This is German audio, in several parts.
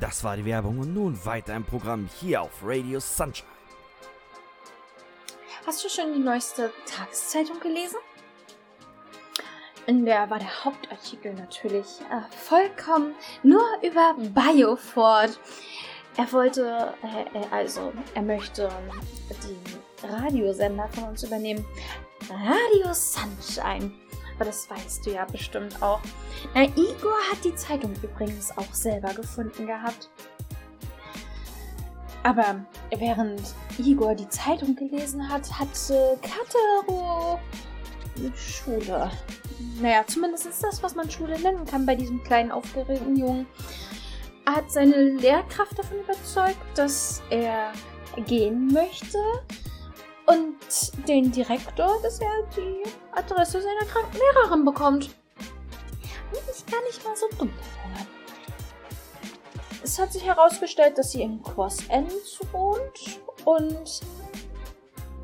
Das war die Werbung und nun weiter im Programm hier auf Radio Sunshine. Hast du schon die neueste Tageszeitung gelesen? In der war der Hauptartikel natürlich äh, vollkommen nur über Bioford. Er wollte, äh, äh, also, er möchte den Radiosender von uns übernehmen. Radio Sunshine. Aber das weißt du ja bestimmt auch. Na, Igor hat die Zeitung übrigens auch selber gefunden gehabt. Aber während Igor die Zeitung gelesen hat, hatte Katero Schule. Naja, zumindest ist das, was man Schule nennen kann bei diesem kleinen aufgeregten Jungen. Er hat seine Lehrkraft davon überzeugt, dass er gehen möchte und den Direktor, dass er die Adresse seiner kranken Lehrerin bekommt. Nicht gar nicht mal so dumm, Junge. Es hat sich herausgestellt, dass sie in Cross Ends wohnt und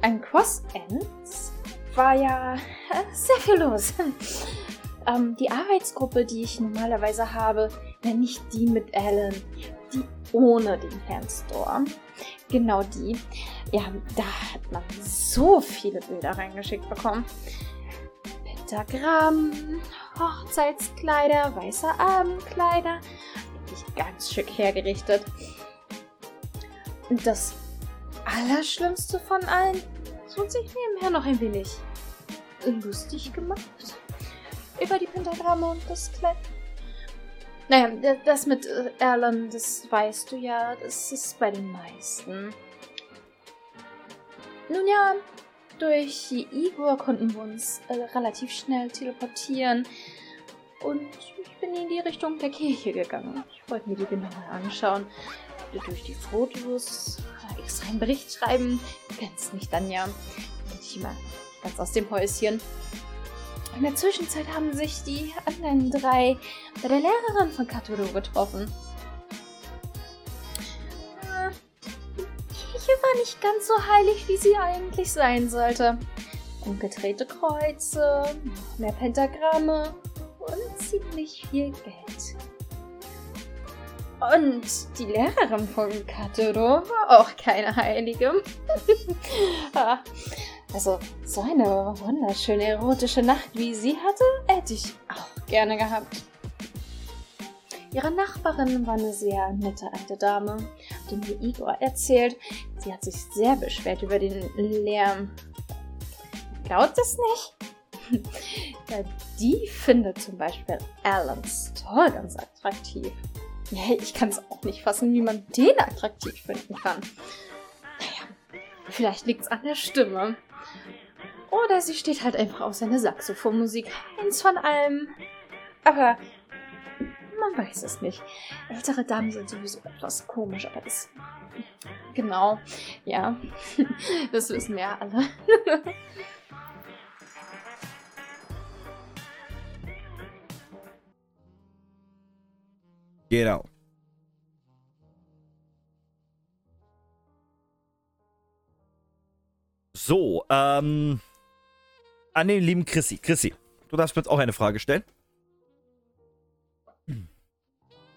an Cross Ends war ja sehr viel los. ähm, die Arbeitsgruppe, die ich normalerweise habe, nenne ich die mit Alan, die ohne den Herrn Storm. Genau die. Ja, da hat man so viele Bilder reingeschickt bekommen. Pentagramm, Hochzeitskleider, weiße Abendkleider. Wirklich ganz schick hergerichtet. Und das Allerschlimmste von allen, es wird sich nebenher noch ein wenig lustig gemacht. Über die Pentagramme und das Kleid. Naja, das mit äh, Erlen, das weißt du ja, das ist bei den meisten. Nun ja, durch Igor konnten wir uns äh, relativ schnell teleportieren. Und ich bin in die Richtung der Kirche gegangen. Ich wollte mir die genauer anschauen. Durch die Fotos äh, extra einen Bericht schreiben. Du kennst mich dann ja. Bin ich immer ganz aus dem Häuschen. In der Zwischenzeit haben sich die anderen drei bei der Lehrerin von Katoro getroffen. Äh, die Kirche war nicht ganz so heilig, wie sie eigentlich sein sollte. Umgedrehte Kreuze, mehr Pentagramme und ziemlich viel Geld. Und die Lehrerin von Katoro war auch keine Heilige. Also, so eine wunderschöne erotische Nacht, wie sie hatte, hätte ich auch gerne gehabt. Ihre Nachbarin war eine sehr nette alte Dame, hat mir Igor erzählt. Sie hat sich sehr beschwert über den Lärm. Glaubt es nicht? ja, die findet zum Beispiel Alan Store ganz attraktiv. Ja, ich kann es auch nicht fassen, wie man den attraktiv finden kann. Naja, vielleicht liegt es an der Stimme. Oder sie steht halt einfach auf seine Saxophonmusik. Eins von allem. Aber man weiß es nicht. Ältere Damen sind sowieso etwas komisch, aber das. Genau. Ja. Das wissen ja alle. Genau. So, ähm. An den lieben Chrissy. Chrissy, du darfst mir jetzt auch eine Frage stellen.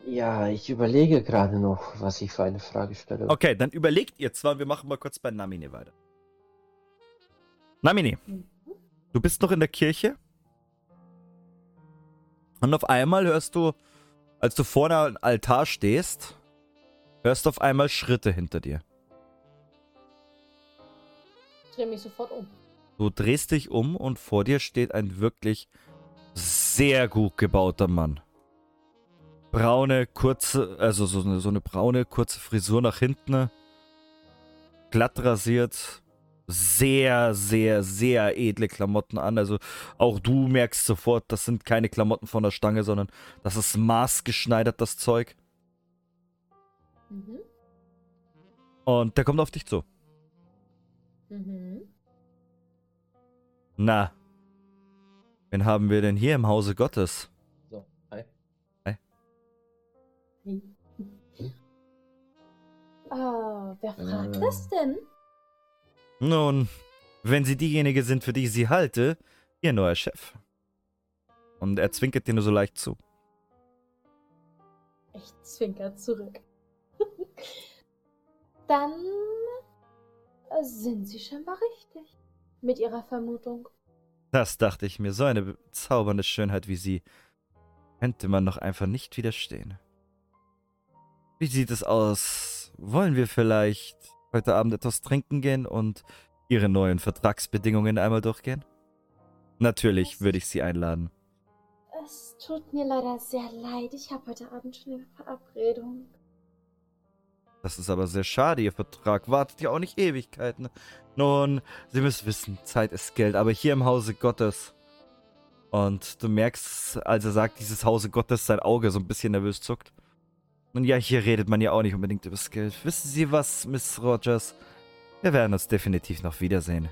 Ja, ich überlege gerade noch, was ich für eine Frage stelle. Okay, dann überlegt ihr zwar, wir machen mal kurz bei Namine weiter. Namine, du bist noch in der Kirche und auf einmal hörst du, als du vor einem Altar stehst, hörst du auf einmal Schritte hinter dir. Drehe mich sofort um. Du drehst dich um und vor dir steht ein wirklich sehr gut gebauter Mann. Braune, kurze, also so eine, so eine braune, kurze Frisur nach hinten. Glatt rasiert. Sehr, sehr, sehr edle Klamotten an. Also auch du merkst sofort, das sind keine Klamotten von der Stange, sondern das ist maßgeschneidert, das Zeug. Mhm. Und der kommt auf dich zu. Mhm. Na, wen haben wir denn hier im Hause Gottes? So, hi. Ah, wer fragt Äh. das denn? Nun, wenn Sie diejenige sind, für die ich Sie halte, Ihr neuer Chef. Und er zwinkert dir nur so leicht zu. Ich zwinker zurück. Dann äh, sind Sie scheinbar richtig mit Ihrer Vermutung. Das dachte ich mir. So eine bezaubernde Schönheit wie sie könnte man doch einfach nicht widerstehen. Wie sieht es aus? Wollen wir vielleicht heute Abend etwas trinken gehen und Ihre neuen Vertragsbedingungen einmal durchgehen? Natürlich würde ich Sie einladen. Es tut mir leider sehr leid. Ich habe heute Abend schon eine Verabredung. Das ist aber sehr schade. Ihr Vertrag wartet ja auch nicht Ewigkeiten. Nun, Sie müssen wissen, Zeit ist Geld, aber hier im Hause Gottes. Und du merkst, als er sagt, dieses Hause Gottes, sein Auge so ein bisschen nervös zuckt. Und ja, hier redet man ja auch nicht unbedingt über das Geld. Wissen Sie was, Miss Rogers? Wir werden uns definitiv noch wiedersehen.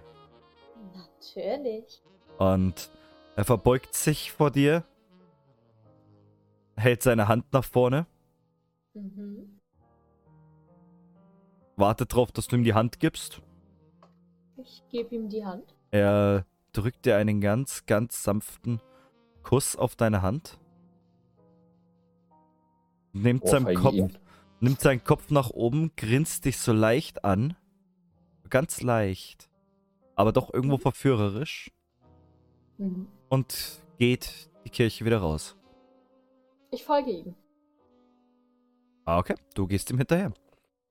Natürlich. Und er verbeugt sich vor dir, hält seine Hand nach vorne, Mhm. Wartet darauf, dass du ihm die Hand gibst. Ich gebe ihm die Hand. Er drückt dir einen ganz, ganz sanften Kuss auf deine Hand. Nimmt seinen Ohrfeige Kopf, nimmt seinen Kopf nach oben, grinst dich so leicht an. Ganz leicht. Aber doch irgendwo verführerisch. Mhm. Und geht die Kirche wieder raus. Ich folge ihm. Ah, okay. Du gehst ihm hinterher.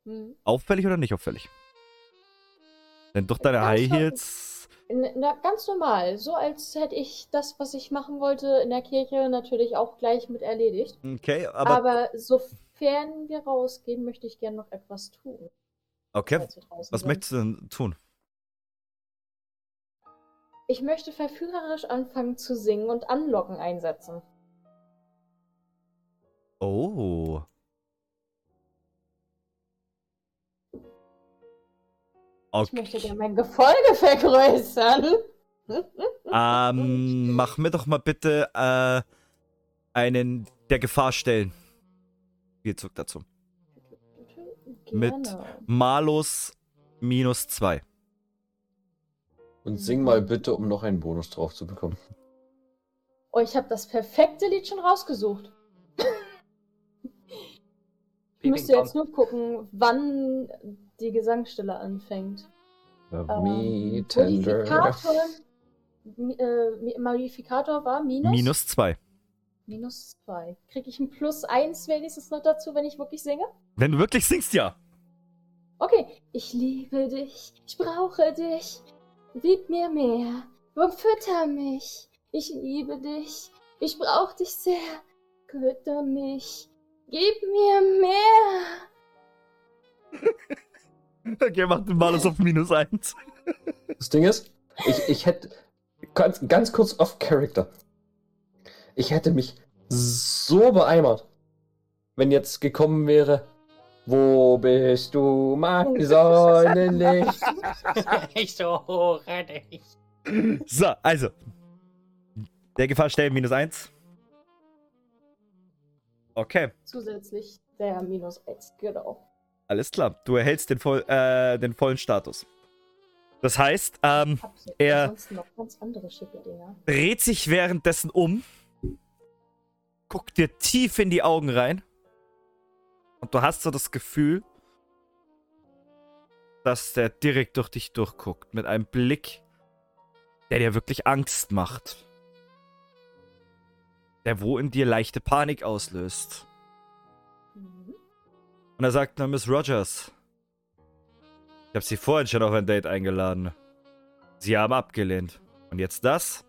Mhm. Auffällig oder nicht auffällig? Denn durch deine Ganz High. Heels. Na, ganz normal. So als hätte ich das, was ich machen wollte in der Kirche, natürlich auch gleich mit erledigt. Okay, aber. Aber, sofern wir rausgehen, möchte ich gerne noch etwas tun. okay. Was sind. möchtest du denn tun? Ich möchte verführerisch anfangen zu singen und Anlocken einsetzen. Oh. Ich möchte Okay. gerne mein Gefolge vergrößern. Ähm, mach mir doch mal bitte äh, einen der Gefahr stellen. Spielzug dazu. Mit- Gerne. Malus minus 2. Und sing mal bitte, um noch einen Bonus drauf zu bekommen. Oh, ich habe das perfekte Lied schon rausgesucht. Ich müsste jetzt nur gucken, wann die Gesangsstille anfängt. Love me Ähm, tender. Modifikator, Mi- äh, Modifikator war minus? Minus 2. Minus zwei. Kriege ich ein Plus eins wenigstens noch dazu, wenn ich wirklich singe? Wenn du wirklich singst, ja. Okay. Ich liebe dich. Ich brauche dich. Gib mir mehr. Fütter mich. Ich liebe dich. Ich brauche dich sehr. Fütter mich. Gib mir mehr. Okay, mach den Malus auf minus 1. Das Ding ist, ich, ich hätte ganz, ganz kurz off Character. Ich hätte mich so beeimert, wenn jetzt gekommen wäre. Wo bist du, mein Sonnenlicht? ich so hoch ich. So, also. Der Gefahr stellen minus 1. Okay, Zusätzlich der Minus eins, genau. Alles klar. Du erhältst den, voll, äh, den vollen Status. Das heißt, ähm, Er- dreht sich währenddessen um, guckt dir tief in die Augen rein und du hast so das Gefühl, dass der direkt durch dich durchguckt mit einem Blick, der dir wirklich Angst macht. Der wo in dir leichte Panik auslöst. Und er sagt, na Miss Rogers, ich habe Sie vorhin schon auf ein Date eingeladen. Sie haben abgelehnt. Und jetzt das?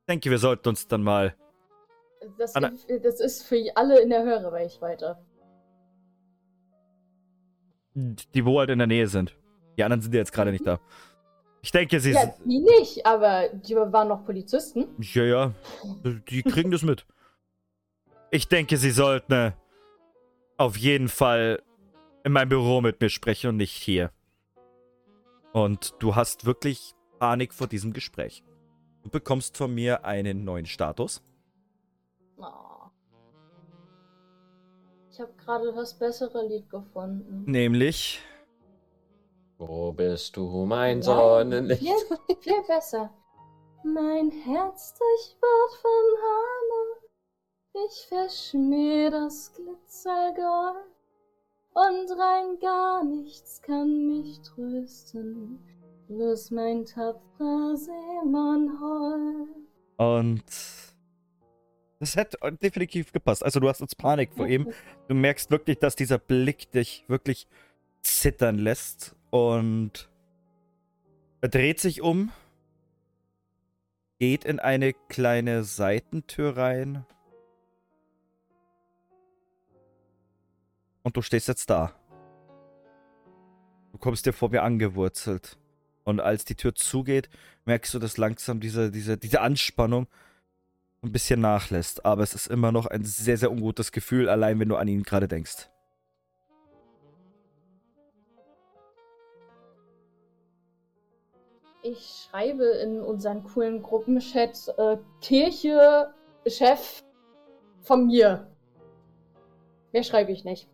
Ich denke, wir sollten uns dann mal Das, das ist für alle in der Hörreichweite. die wo halt in der Nähe sind. Die anderen sind ja jetzt gerade nicht da. Ich denke, sie Ja, die nicht, aber die waren noch Polizisten. Ja, ja. Die kriegen das mit. Ich denke, sie sollten äh, auf jeden Fall in meinem Büro mit mir sprechen und nicht hier. Und du hast wirklich Panik vor diesem Gespräch. Du bekommst von mir einen neuen Status. Oh. Ich habe gerade das bessere Lied gefunden. Nämlich. Wo bist du, mein Sonnenlicht? Viel, viel besser. Mein Herz durchbohrt von Hammer Ich verschmäh das Glitzergold und rein gar nichts kann mich trösten, bloß mein tapferer Seemann heult. Und das hätte definitiv gepasst. Also du hast jetzt Panik vor ihm. Du merkst wirklich, dass dieser Blick dich wirklich zittern lässt. Und er dreht sich um, geht in eine kleine Seitentür rein Und du stehst jetzt da. Du kommst dir vor mir angewurzelt. Und als die Tür zugeht, merkst du, dass langsam diese, diese, diese Anspannung ein bisschen nachlässt. Aber es ist immer noch ein sehr, sehr ungutes Gefühl, allein wenn du an ihn gerade denkst. Ich schreibe in unseren coolen Gruppenchat äh, Kirche, Chef von mir. Mehr schreibe ich nicht.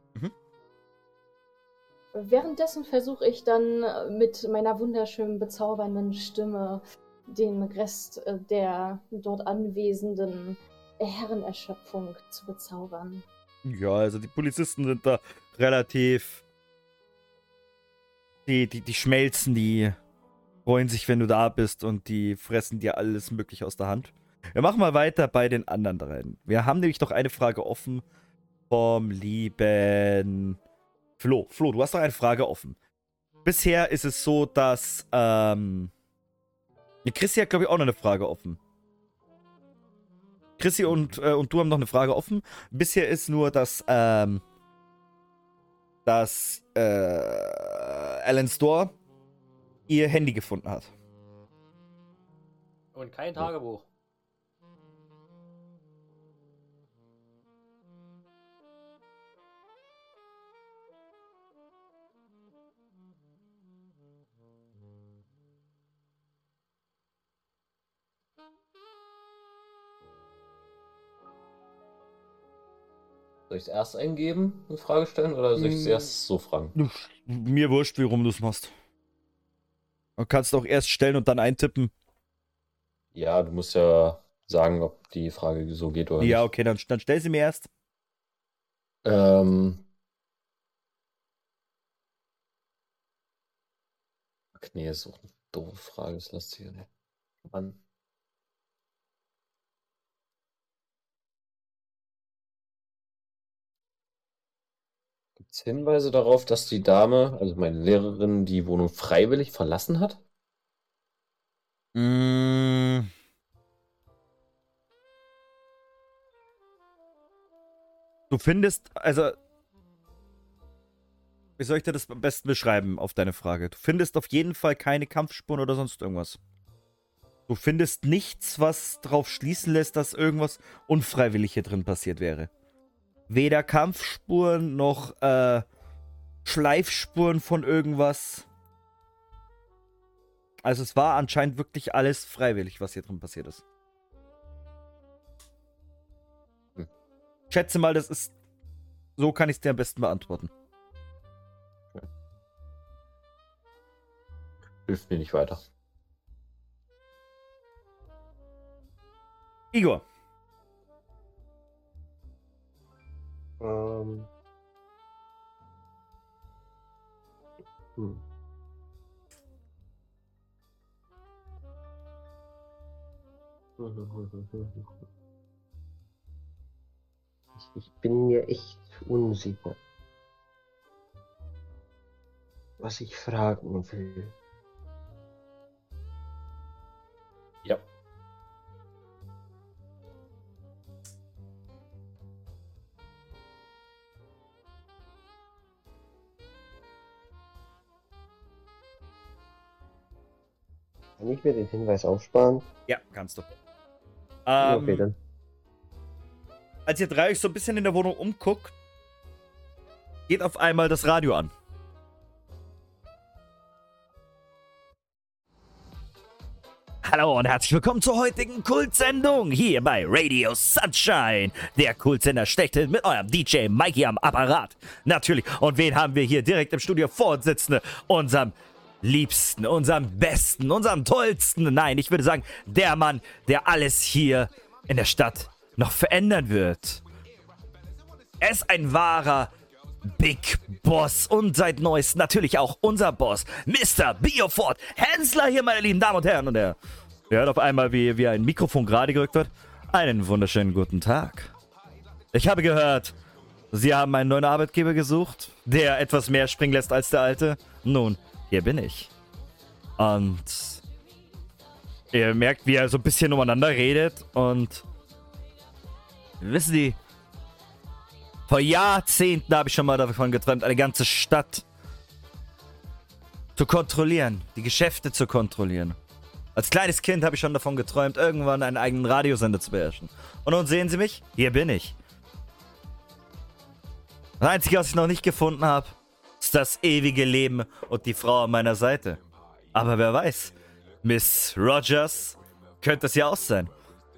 Währenddessen versuche ich dann äh, mit meiner wunderschönen, bezaubernden Stimme den Rest äh, der dort anwesenden Herrenerschöpfung zu bezaubern. Ja, also die Polizisten sind da relativ. Die, die, die schmelzen, die freuen sich, wenn du da bist und die fressen dir alles Mögliche aus der Hand. Wir machen mal weiter bei den anderen dreien. Wir haben nämlich noch eine Frage offen vom lieben Flo, Flo, du hast noch eine Frage offen. Bisher ist es so, dass, ähm. Chrissy hat, glaube ich, auch noch eine Frage offen. Chrissy und, äh, und du haben noch eine Frage offen. Bisher ist nur, dass, ähm. Dass, äh. Alan Store ihr Handy gefunden hat. Und kein Tagebuch. Soll ich es erst eingeben und Frage stellen oder soll ich es Hm. erst so fragen? Mir wurscht, wie rum du es machst. Du kannst auch erst stellen und dann eintippen. Ja, du musst ja sagen, ob die Frage so geht oder Ja, nicht. okay, dann, dann stell sie mir erst. Ähm. Ach nee, ist auch eine doofe Frage, das lässt sich ja nicht. Mann. Es Hinweise darauf, dass die Dame, also meine Lehrerin, die Wohnung freiwillig verlassen hat? Mm. Du findest, also. Wie soll ich dir das am besten beschreiben auf deine Frage? Du findest auf jeden Fall keine Kampfspuren oder sonst irgendwas. Du findest nichts, was darauf schließen lässt, dass irgendwas unfreiwillig hier drin passiert wäre. Weder Kampfspuren noch äh, Schleifspuren von irgendwas. Also es war anscheinend wirklich alles freiwillig, was hier drin passiert ist. Hm. Ich schätze mal, das ist. So kann ich es dir am besten beantworten. Hilft mir nicht weiter. Igor. Ähm. Hm. Ich, ich bin mir echt unsicher, was ich fragen will. Kann ich mir den Hinweis aufsparen? Ja, kannst du. Ähm, okay, dann. als ihr drei euch so ein bisschen in der Wohnung umguckt, geht auf einmal das Radio an. Hallo und herzlich willkommen zur heutigen Kultsendung hier bei Radio Sunshine. Der Kultsender schlechthin mit eurem DJ Mikey am Apparat. Natürlich. Und wen haben wir hier direkt im Studio vorsitzende? Unserem liebsten, unserem besten, unserem tollsten. Nein, ich würde sagen, der Mann, der alles hier in der Stadt noch verändern wird. Er ist ein wahrer Big Boss und seit neuestem natürlich auch unser Boss, Mr. Biofort Hensler hier, meine lieben Damen und Herren. Und er hört auf einmal, wie, wie ein Mikrofon gerade gerückt wird. Einen wunderschönen guten Tag. Ich habe gehört, Sie haben einen neuen Arbeitgeber gesucht, der etwas mehr springen lässt als der alte. Nun, hier bin ich. Und ihr merkt, wie er so ein bisschen umeinander redet und wissen Sie, vor Jahrzehnten habe ich schon mal davon geträumt, eine ganze Stadt zu kontrollieren, die Geschäfte zu kontrollieren. Als kleines Kind habe ich schon davon geträumt, irgendwann einen eigenen Radiosender zu beherrschen. Und nun sehen Sie mich, hier bin ich. Das Einzige, was ich noch nicht gefunden habe, das ewige Leben und die Frau an meiner Seite. Aber wer weiß, Miss Rogers könnte es ja auch sein.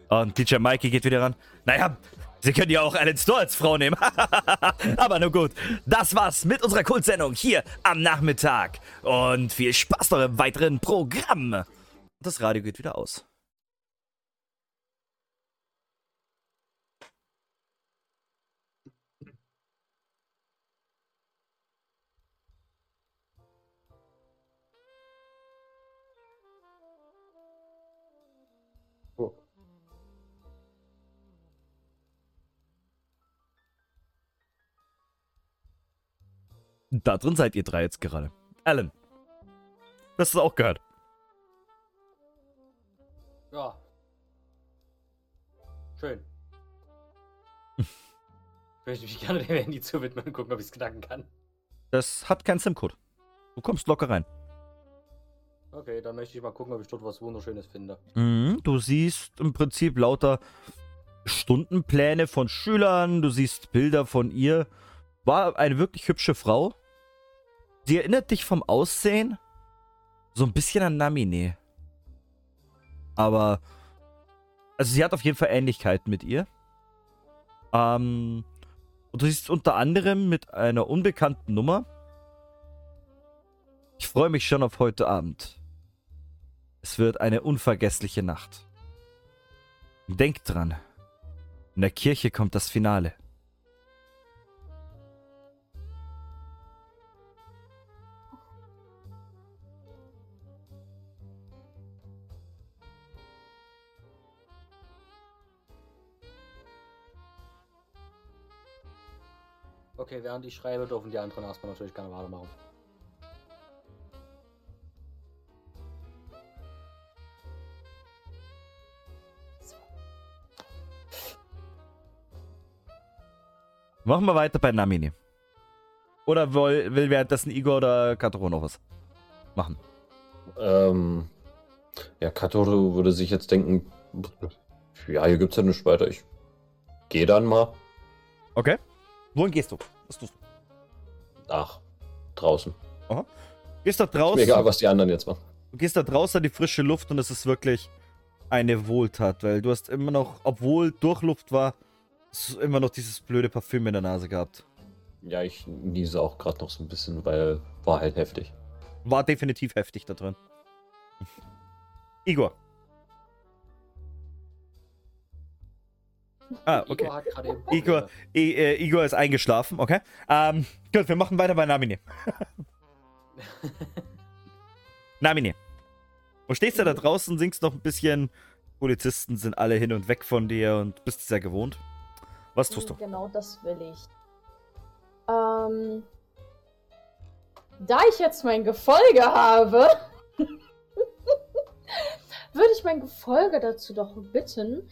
Und DJ Mikey geht wieder ran. Naja, Sie können ja auch Alan Store als Frau nehmen. Aber nur gut. Das war's mit unserer Kultsendung hier am Nachmittag. Und viel Spaß noch im weiteren Programm. Das Radio geht wieder aus. Da drin seid ihr drei jetzt gerade. Alan. Hast du das auch gehört? Ja. Schön. Ich möchte mich gerne dem Handy zuwidmen und gucken, ob ich es knacken kann. Das hat keinen SIM-Code. Du kommst locker rein. Okay, dann möchte ich mal gucken, ob ich dort was Wunderschönes finde. Mhm, du siehst im Prinzip lauter Stundenpläne von Schülern, du siehst Bilder von ihr. War eine wirklich hübsche Frau. Sie erinnert dich vom Aussehen so ein bisschen an Namine. Aber, also sie hat auf jeden Fall Ähnlichkeiten mit ihr. Ähm, und du siehst unter anderem mit einer unbekannten Nummer. Ich freue mich schon auf heute Abend. Es wird eine unvergessliche Nacht. Denkt dran. In der Kirche kommt das Finale. Okay, während ich schreibe, dürfen die anderen erstmal natürlich keine Ware machen. Machen wir weiter bei Namini. Oder will, will währenddessen Igor oder Katoro noch was machen? Ähm, ja, Katoro würde sich jetzt denken, ja, hier gibt's ja nichts weiter. Ich gehe dann mal Okay. Wohin gehst du? Was tust du? nach draußen. Gehst da Ist draußen. mir egal, was die anderen jetzt machen. Du gehst da draußen an die frische Luft und es ist wirklich eine Wohltat, weil du hast immer noch, obwohl Durchluft war, immer noch dieses blöde Parfüm in der Nase gehabt. Ja, ich niese auch gerade noch so ein bisschen, weil war halt heftig. War definitiv heftig da drin. Igor. Ah, okay. Igor hat gerade eben Igor. I, äh, Igor ist eingeschlafen, okay. Ähm, gut, wir machen weiter bei Namine. Namine. Du stehst ja da draußen, singst noch ein bisschen. Polizisten sind alle hin und weg von dir und bist sehr gewohnt. Was tust du? Genau das will ich. Ähm, da ich jetzt mein Gefolge habe, würde ich mein Gefolge dazu doch bitten,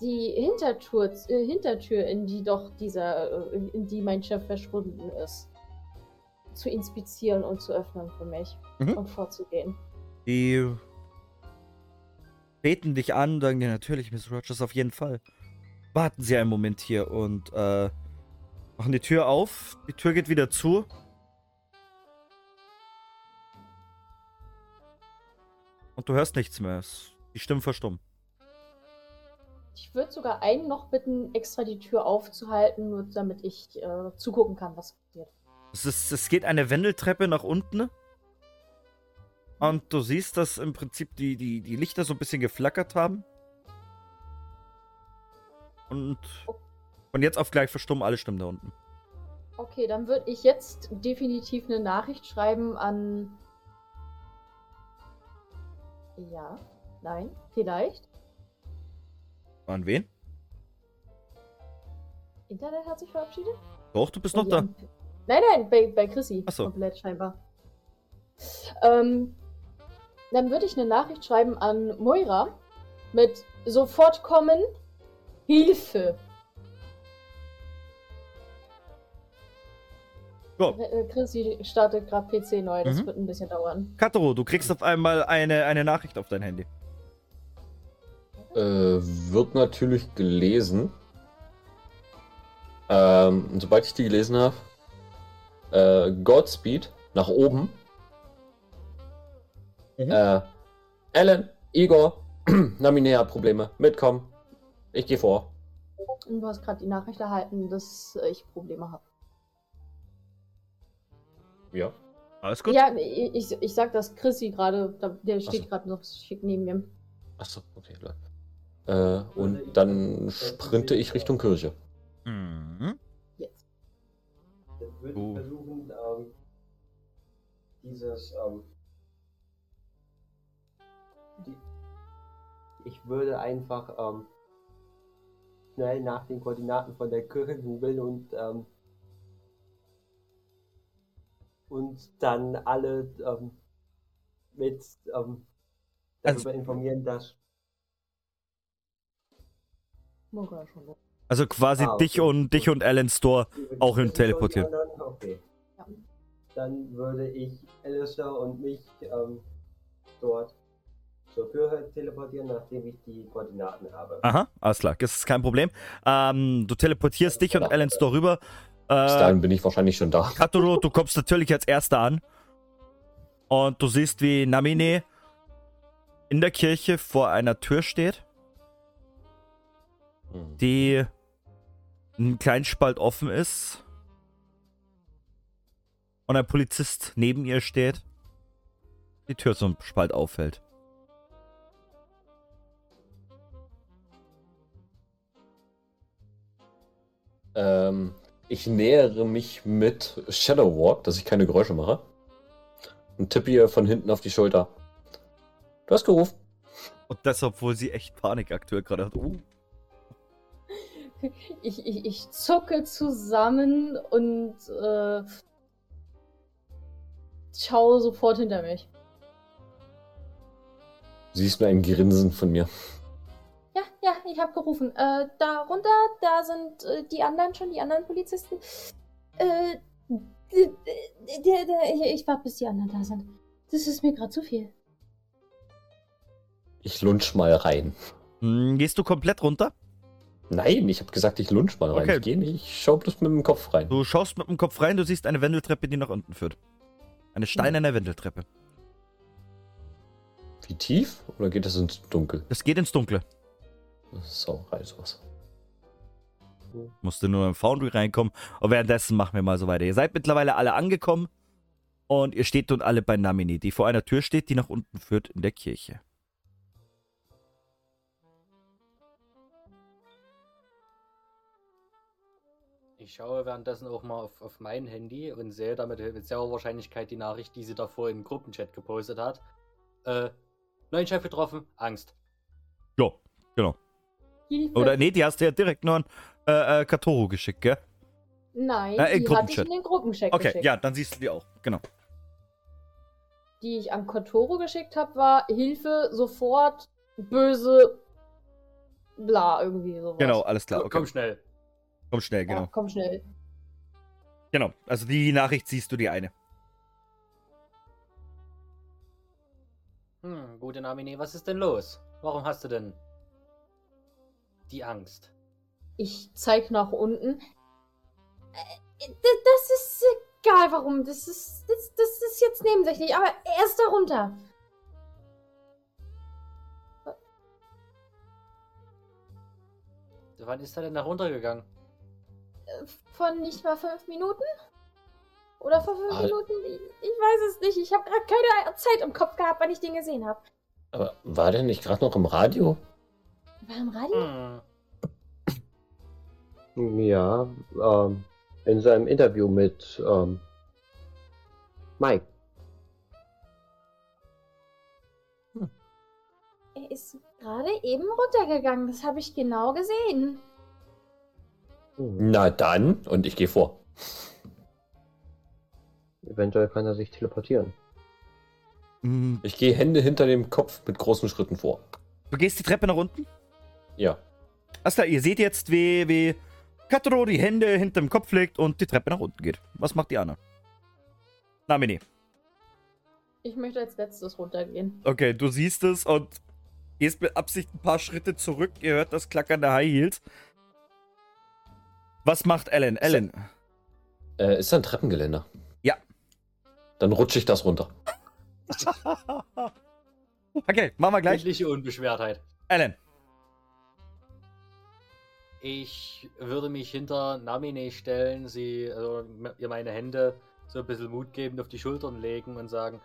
die Hintertür, äh, Hintertür, in die doch dieser, äh, in, in die mein Chef verschwunden ist, zu inspizieren und zu öffnen für mich Mhm. und vorzugehen. Die beten dich an, sagen dir natürlich, Miss Rogers, auf jeden Fall. Warten Sie einen Moment hier und äh, machen die Tür auf. Die Tür geht wieder zu. Und du hörst nichts mehr. Die Stimmen verstummen. Ich würde sogar einen noch bitten, extra die Tür aufzuhalten, nur damit ich äh, zugucken kann, was passiert. Es, ist, es geht eine Wendeltreppe nach unten. Und du siehst, dass im Prinzip die, die, die Lichter so ein bisschen geflackert haben. Und von jetzt auf gleich verstummen alle Stimmen da unten. Okay, dann würde ich jetzt definitiv eine Nachricht schreiben an. Ja, nein, vielleicht. An wen? Internet hat sich verabschiedet? Doch, du bist noch da. Nein, nein, bei, bei Chrissy. Ach so. Komplett scheinbar. Ähm, dann würde ich eine Nachricht schreiben an Moira mit sofort kommen, Hilfe. Ja. Äh, Chrissy startet gerade PC neu, das Mhm. wird ein bisschen dauern. Katero, du kriegst auf einmal eine, eine Nachricht auf dein Handy. Äh, wird natürlich gelesen. Ähm, sobald ich die gelesen habe, äh, Godspeed nach oben. Mhm. Äh, Alan, Igor, Namine hat Probleme. Mitkommen. Ich gehe vor. Du hast gerade die Nachricht erhalten, dass ich Probleme habe. Ja. Alles gut? Ja, ich, ich, sag das Chrissy gerade, der steht so. gerade noch schick neben mir. Achso, okay, klar. Äh, und dann sprinte ich Richtung Kirche. Mhm. Jetzt. Dann würde ich versuchen, ähm, dieses, ähm, die, ich würde einfach ähm, schnell nach den Koordinaten von der Kirche googeln und ähm, und dann alle ähm, mit ähm, Also- darüber informieren, dass. Also quasi Ah, okay. dich und dich und Alan Store. Auch hin teleportieren. Okay. Ja. Dann würde ich Alistair und mich ähm, dort zur Tür teleportieren, nachdem ich die Koordinaten habe. Aha, alles klar, das ist kein Problem. Ähm, du teleportierst dich und Alan Store rüber. Bis Äh, dahin bin ich wahrscheinlich schon da. Katoro, du kommst natürlich als Erster an. Und du siehst, wie Namine in der Kirche vor einer Tür steht, Hm. die einen kleinen Spalt offen ist. Und ein Polizist neben ihr steht, die Tür zum Spalt auffällt. Ähm, ich nähere mich mit Shadow Walk, dass ich keine Geräusche mache. Und tippe ihr von hinten auf die Schulter. Du hast gerufen. Und das, obwohl sie echt Panik aktuell gerade hat. Uh. Ich, ich, ich zucke zusammen und äh, schaue sofort hinter mich. Siehst nur ein Grinsen von mir. Ja, ja, ich habe gerufen. Äh, da runter, da sind äh, die anderen schon, die anderen Polizisten. Äh, ich, warte, bis die anderen da sind. Das ist mir gerade zu viel. Ich lunch mal rein. Hm, Gehst du komplett runter? Nein, ich habe gesagt, ich lunch mal rein. Okay. Ich gehe nicht, ich schau bloß mit dem Kopf rein. Du schaust mit dem Kopf rein, du siehst eine Wendeltreppe, die nach unten führt. Eine steinerne Wendeltreppe. Wie tief? Oder geht das ins Dunkel? Das geht ins Dunkle. Sauerei, sowas. Musste nur im Foundry reinkommen. Und währenddessen machen wir mal so weiter. Ihr seid mittlerweile alle angekommen. Und ihr steht nun alle bei Namini, die vor einer Tür steht, die nach unten führt in der Kirche. Ich schaue währenddessen auch mal auf, auf mein Handy und sehe damit mit sehr hoher Wahrscheinlichkeit die Nachricht, die sie davor im Gruppenchat gepostet hat. Äh, neuen Chef getroffen, Angst. Ja, genau. Hilfe. Oder nee, die hast du ja direkt nur an äh, äh, Katoru geschickt, gell? Nein, Äh, die hatte ich in den Gruppenchat Okay, geschickt. ja, dann siehst du die auch. Genau. Die ich an Kotoro geschickt habe, war Hilfe, sofort, böse, bla, irgendwie sowas. Genau, alles klar. Komm Okay. schnell. Komm schnell, Ja, genau. komm schnell. Genau. Also die Nachricht siehst du die eine. Hm, gute Namine, was ist denn los? Warum hast du denn die Angst? Ich zeig nach unten. Äh, Das ist egal, warum. Das ist, das, das ist jetzt nebensächlich, aber erst darunter. Wann ist er denn da runtergegangen? Von nicht mal fünf Minuten? Oder vor fünf Ah. Minuten? Ich, ich weiß es nicht. Ich habe gerade keine Zeit im Kopf gehabt, wann ich den gesehen habe. Aber war der nicht gerade noch im Radio? War im Radio? Hm. Ja, ähm, in seinem Interview mit ähm, Mike. Er ist gerade eben runtergegangen. Das habe ich genau gesehen. Na dann, und ich gehe vor. Eventuell kann er sich teleportieren. Mm, Ich gehe Hände hinter dem Kopf mit großen Schritten vor. Du gehst die Treppe nach unten? Ja. Alles klar, ihr seht jetzt, wie, wie Katro die Hände hinterm Kopf legt und die Treppe nach unten geht. Was macht die Anna? Namini. Ich möchte als letztes runtergehen. Okay, du siehst es und gehst mit Absicht ein paar Schritte zurück. Ihr hört das Klackern der High Heels. Was macht Ellen? Ellen. Äh, ist da ein Treppengeländer? Ja. Dann rutsche ich das runter. okay, machen wir gleich. Endliche Unbeschwertheit. Ellen. Ich würde mich hinter Namine stellen, sie also, ihr meine Hände so ein bisschen Mut geben, auf die Schultern legen und sagen: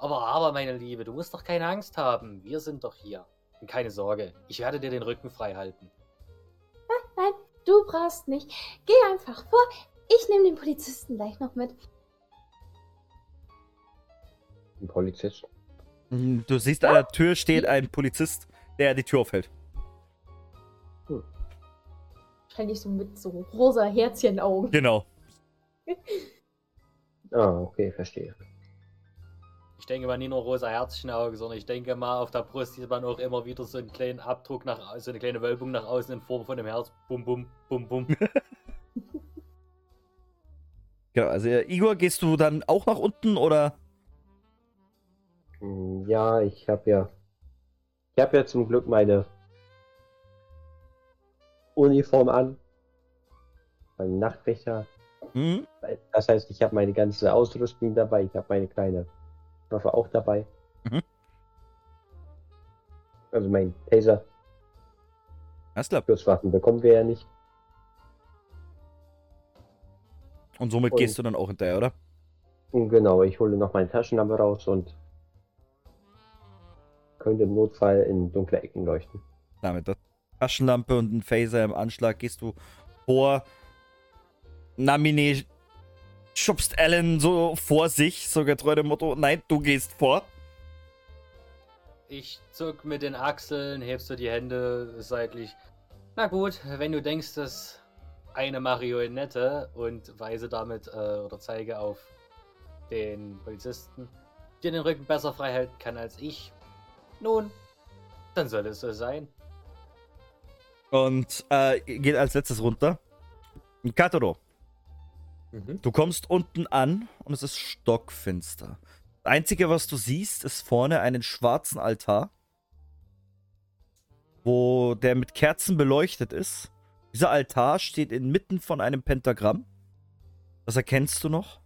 Aber, aber, meine Liebe, du musst doch keine Angst haben. Wir sind doch hier. Und keine Sorge, ich werde dir den Rücken frei halten. Nein, du brauchst nicht. Geh einfach vor. Ich nehme den Polizisten gleich noch mit. Ein Polizist. Mm, Du siehst, an der Tür steht ein Polizist, der die Tür aufhält. Wahrscheinlich so mit so rosa Herzchenaugen. Genau. Ah, okay, verstehe. Ich denke mal nicht nur rosa Herzchenauge, sondern ich denke mal, auf der Brust sieht man auch immer wieder so einen kleinen Abdruck, nach, so eine kleine Wölbung nach außen in Form von einem Herz. Bum, bum, bum, bum. Genau, also äh, Igor, gehst du dann auch nach unten oder? Hm, Ja, ich habe ja. Ich habe ja zum Glück meine Uniform an. Mein Nachtwächter. Hm? Das heißt, ich habe meine ganze Ausrüstung dabei. Ich habe meine kleine Waffe auch dabei. Mhm. Also mein Taser. Alles klar. Schusswaffen bekommen wir ja nicht. Und somit Und- gehst du dann auch hinterher, oder? Genau, ich hole noch meine Taschenlampe raus und könnte im Notfall in dunkle Ecken leuchten. Na, mit der Taschenlampe und ein Phaser im Anschlag gehst du vor. Namine schubst Alan so vor sich, so getreu dem Motto, nein, du gehst vor. Ich zuck mit den Achseln, hebst du die Hände seitlich. Na gut, wenn du denkst, dass eine Marionette und weise damit äh, oder zeige auf den Polizisten dir den Rücken besser frei halten kann als ich, nun, dann soll es so sein. Und äh, geht als letztes runter. Katoro, Mhm. du kommst unten an und es ist stockfinster. Das Einzige, was du siehst, ist vorne einen schwarzen Altar, wo der mit Kerzen beleuchtet ist. Dieser Altar steht inmitten von einem Pentagramm. Das erkennst du noch.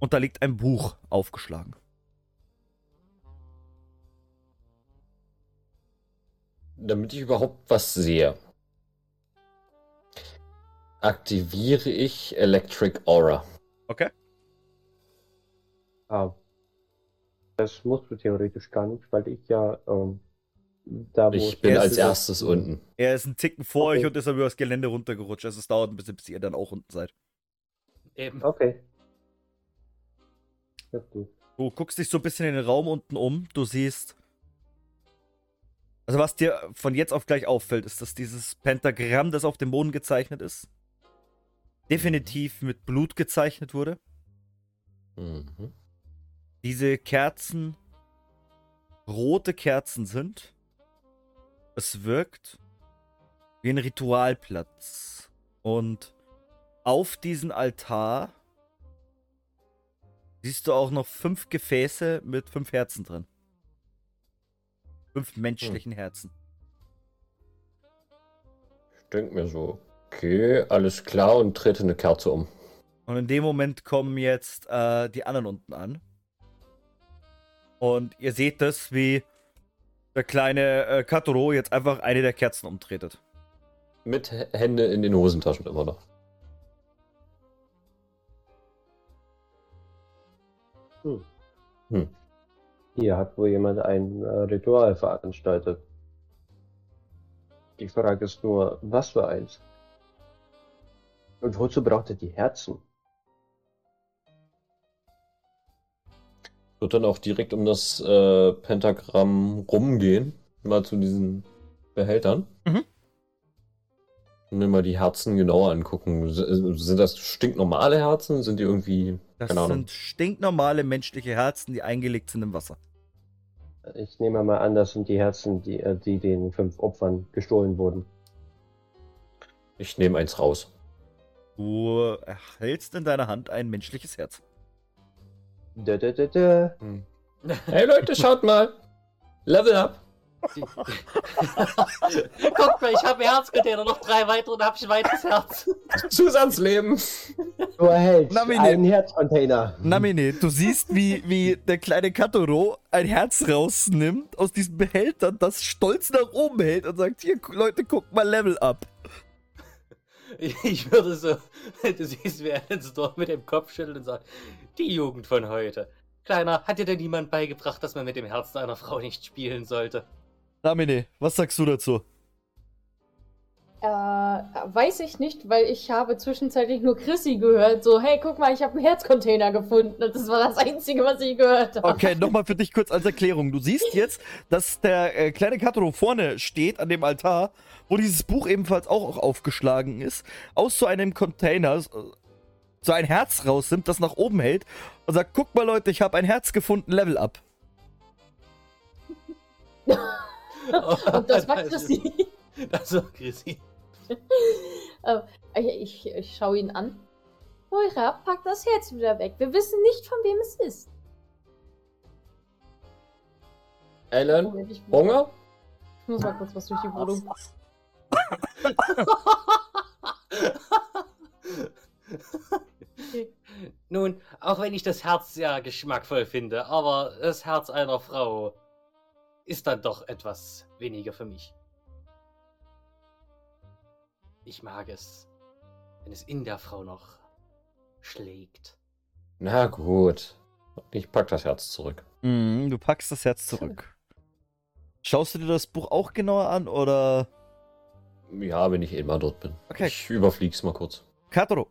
Und da liegt ein Buch aufgeschlagen. Damit ich überhaupt was sehe, aktiviere ich Electric Aura. Okay. Ah, das musst du theoretisch gar nicht, weil ich ja ähm, da wo Ich bin Erste als ist- erstes unten. Er ist ein Ticken vor Okay. euch und ist aber über das Gelände runtergerutscht. Also es dauert ein bisschen, bis ihr dann auch unten seid. Eben. Okay. Du guckst dich so ein bisschen in den Raum unten um. Du siehst. Also, was dir von jetzt auf gleich auffällt, ist, dass dieses Pentagramm, das auf dem Boden gezeichnet ist, definitiv mit Blut gezeichnet wurde. Mhm. Diese Kerzen rote Kerzen sind. Es wirkt wie ein Ritualplatz. Und auf diesen Altar siehst du auch noch fünf Gefäße mit fünf Herzen drin. Fünf menschlichen Herzen. Ich denke mir so, okay, alles klar und trete eine Kerze um. Und in dem Moment kommen jetzt äh, die anderen unten an. Und ihr seht das, wie der kleine äh, Katoro jetzt einfach eine der Kerzen umtretet. Mit H- Hände in den Hosentaschen immer noch. Hm. Hm. Hier hat wohl jemand ein äh, Ritual veranstaltet. Die Frage ist nur, was für eins? Und wozu braucht er die Herzen? Wird dann auch direkt um das äh, Pentagramm rumgehen. Mal zu diesen Behältern. Mhm. Und mir mal die Herzen genauer angucken. S- Sind das stinknormale Herzen? Sind die irgendwie. Das Keine Ahnung. sind stinknormale menschliche Herzen, die eingelegt sind im Wasser. Ich nehme mal an, das sind die Herzen, die, äh, die den fünf Opfern gestohlen wurden. Ich nehme eins raus. Du hältst in deiner Hand ein menschliches Herz. Da, da, da, da. Hey Leute, schaut mal! Level up! Guck mal, ich habe Herzcontainer, noch drei weitere und habe ich ein weiteres Herz. Zusatzleben! Du erhältst Na, Mine. einen Herzcontainer. Namine, du siehst, wie, wie der kleine Katoro ein Herz rausnimmt aus diesem Behälter, das stolz nach oben hält und sagt: Hier, Leute, guckt mal Level up. Ich, würde so, du siehst, wie jetzt dort mit dem Kopf schüttelt und sagt, die Jugend von heute. Kleiner, hat dir denn niemand beigebracht, dass man mit dem Herzen einer Frau nicht spielen sollte? Namine, was sagst du dazu? Äh, weiß ich nicht, weil ich habe zwischenzeitlich nur Chrissy gehört. So, hey, guck mal, ich habe einen Herzcontainer gefunden. Und das war das Einzige, was ich gehört habe. Okay, nochmal für dich kurz als Erklärung. Du siehst jetzt, dass der äh, kleine Katoro vorne steht an dem Altar, wo dieses Buch ebenfalls auch, auch aufgeschlagen ist, aus so einem Container so ein Herz rausnimmt, das nach oben hält und sagt, guck mal Leute, ich habe ein Herz gefunden, Level up. Und das war Chrissy. Das war Chrissy. Ich, ich, ich schaue ihn an. Moira, pack das Herz wieder weg. Wir wissen nicht, von wem es ist. Alan, Moment, ich, Hunger? ich muss mal kurz was durch die Wohnung. Nun, auch wenn ich das Herz sehr geschmackvoll finde, aber das Herz einer Frau ist dann doch etwas weniger für mich. Ich mag es, wenn es in der Frau noch schlägt. Na gut. Ich pack das Herz zurück. Mhm, du packst das Herz zurück. Schaust du dir das Buch auch genauer an oder? Ja, wenn ich eh mal dort bin. Okay. Ich überflieg's mal kurz. Katoro,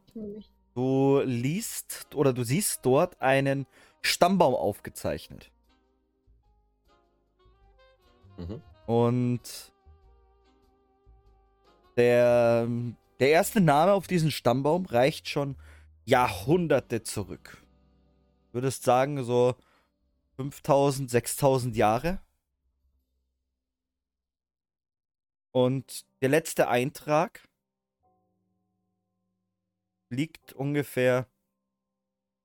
du liest oder du siehst dort einen Stammbaum aufgezeichnet. Mhm. Und der, der erste Name auf diesen Stammbaum reicht schon Jahrhunderte zurück. Du würdest sagen, so 5000, 6000 Jahre. Und der letzte Eintrag liegt ungefähr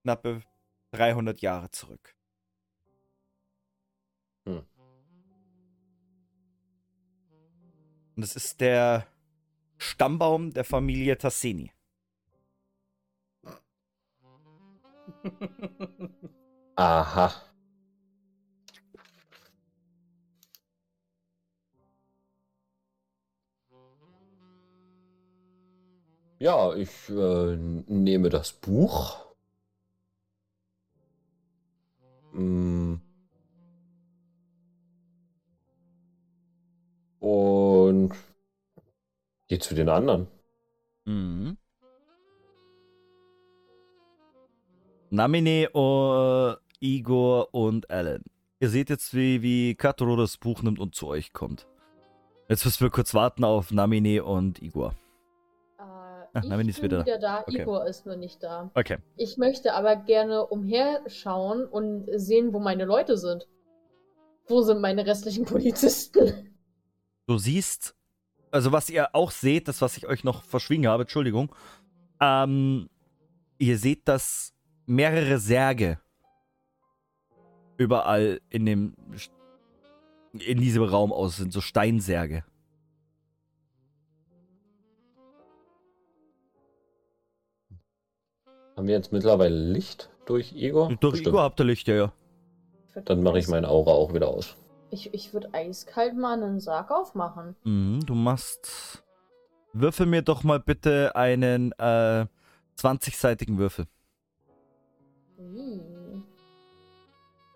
knappe 300 Jahre zurück. Hm. Und es ist der Stammbaum der Familie Tassini. Aha. Ja, ich äh, nehme das Buch. Gehe zu den anderen. Mhm. Namine, uh, Igor und Alan. Ihr seht jetzt, wie, wie Katoro das Buch nimmt und zu euch kommt. Jetzt müssen wir kurz warten auf Namine und Igor. Äh, ich Naomi ist wieder wieder, da. da. Okay. Igor ist nur nicht da. Okay. Ich möchte aber gerne umherschauen und sehen, wo meine Leute sind. Wo sind meine restlichen Polizisten? Du siehst, also was ihr auch seht, das, was ich euch noch verschwiegen habe, Entschuldigung, ähm, ihr seht, dass mehrere Särge überall in dem, in diesem Raum aus sind, so Steinsärge. Haben wir jetzt mittlerweile Licht durch Igor? Durch Bestimmt. Igor habt ihr Licht, ja, ja. Dann mache ich meine Aura auch wieder aus. Ich, ich würde eiskalt mal einen Sarg aufmachen. Mhm, du machst. Würfel mir doch mal bitte einen äh, 20-seitigen Würfel.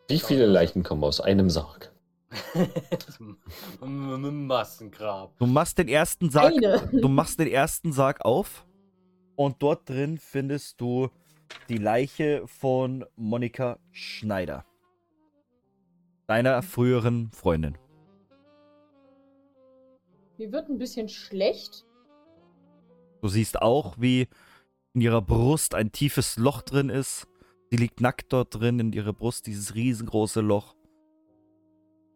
Wie viele Leichen kommen aus einem Sarg? Massengrab. Du machst den ersten Sarg, Eine. du machst den ersten Sarg auf und dort drin findest du die Leiche von Monika Schneider. Deiner früheren Freundin. Mir wird ein bisschen schlecht. Du siehst auch, wie in ihrer Brust ein tiefes Loch drin ist. Sie liegt nackt dort drin in ihrer Brust, dieses riesengroße Loch.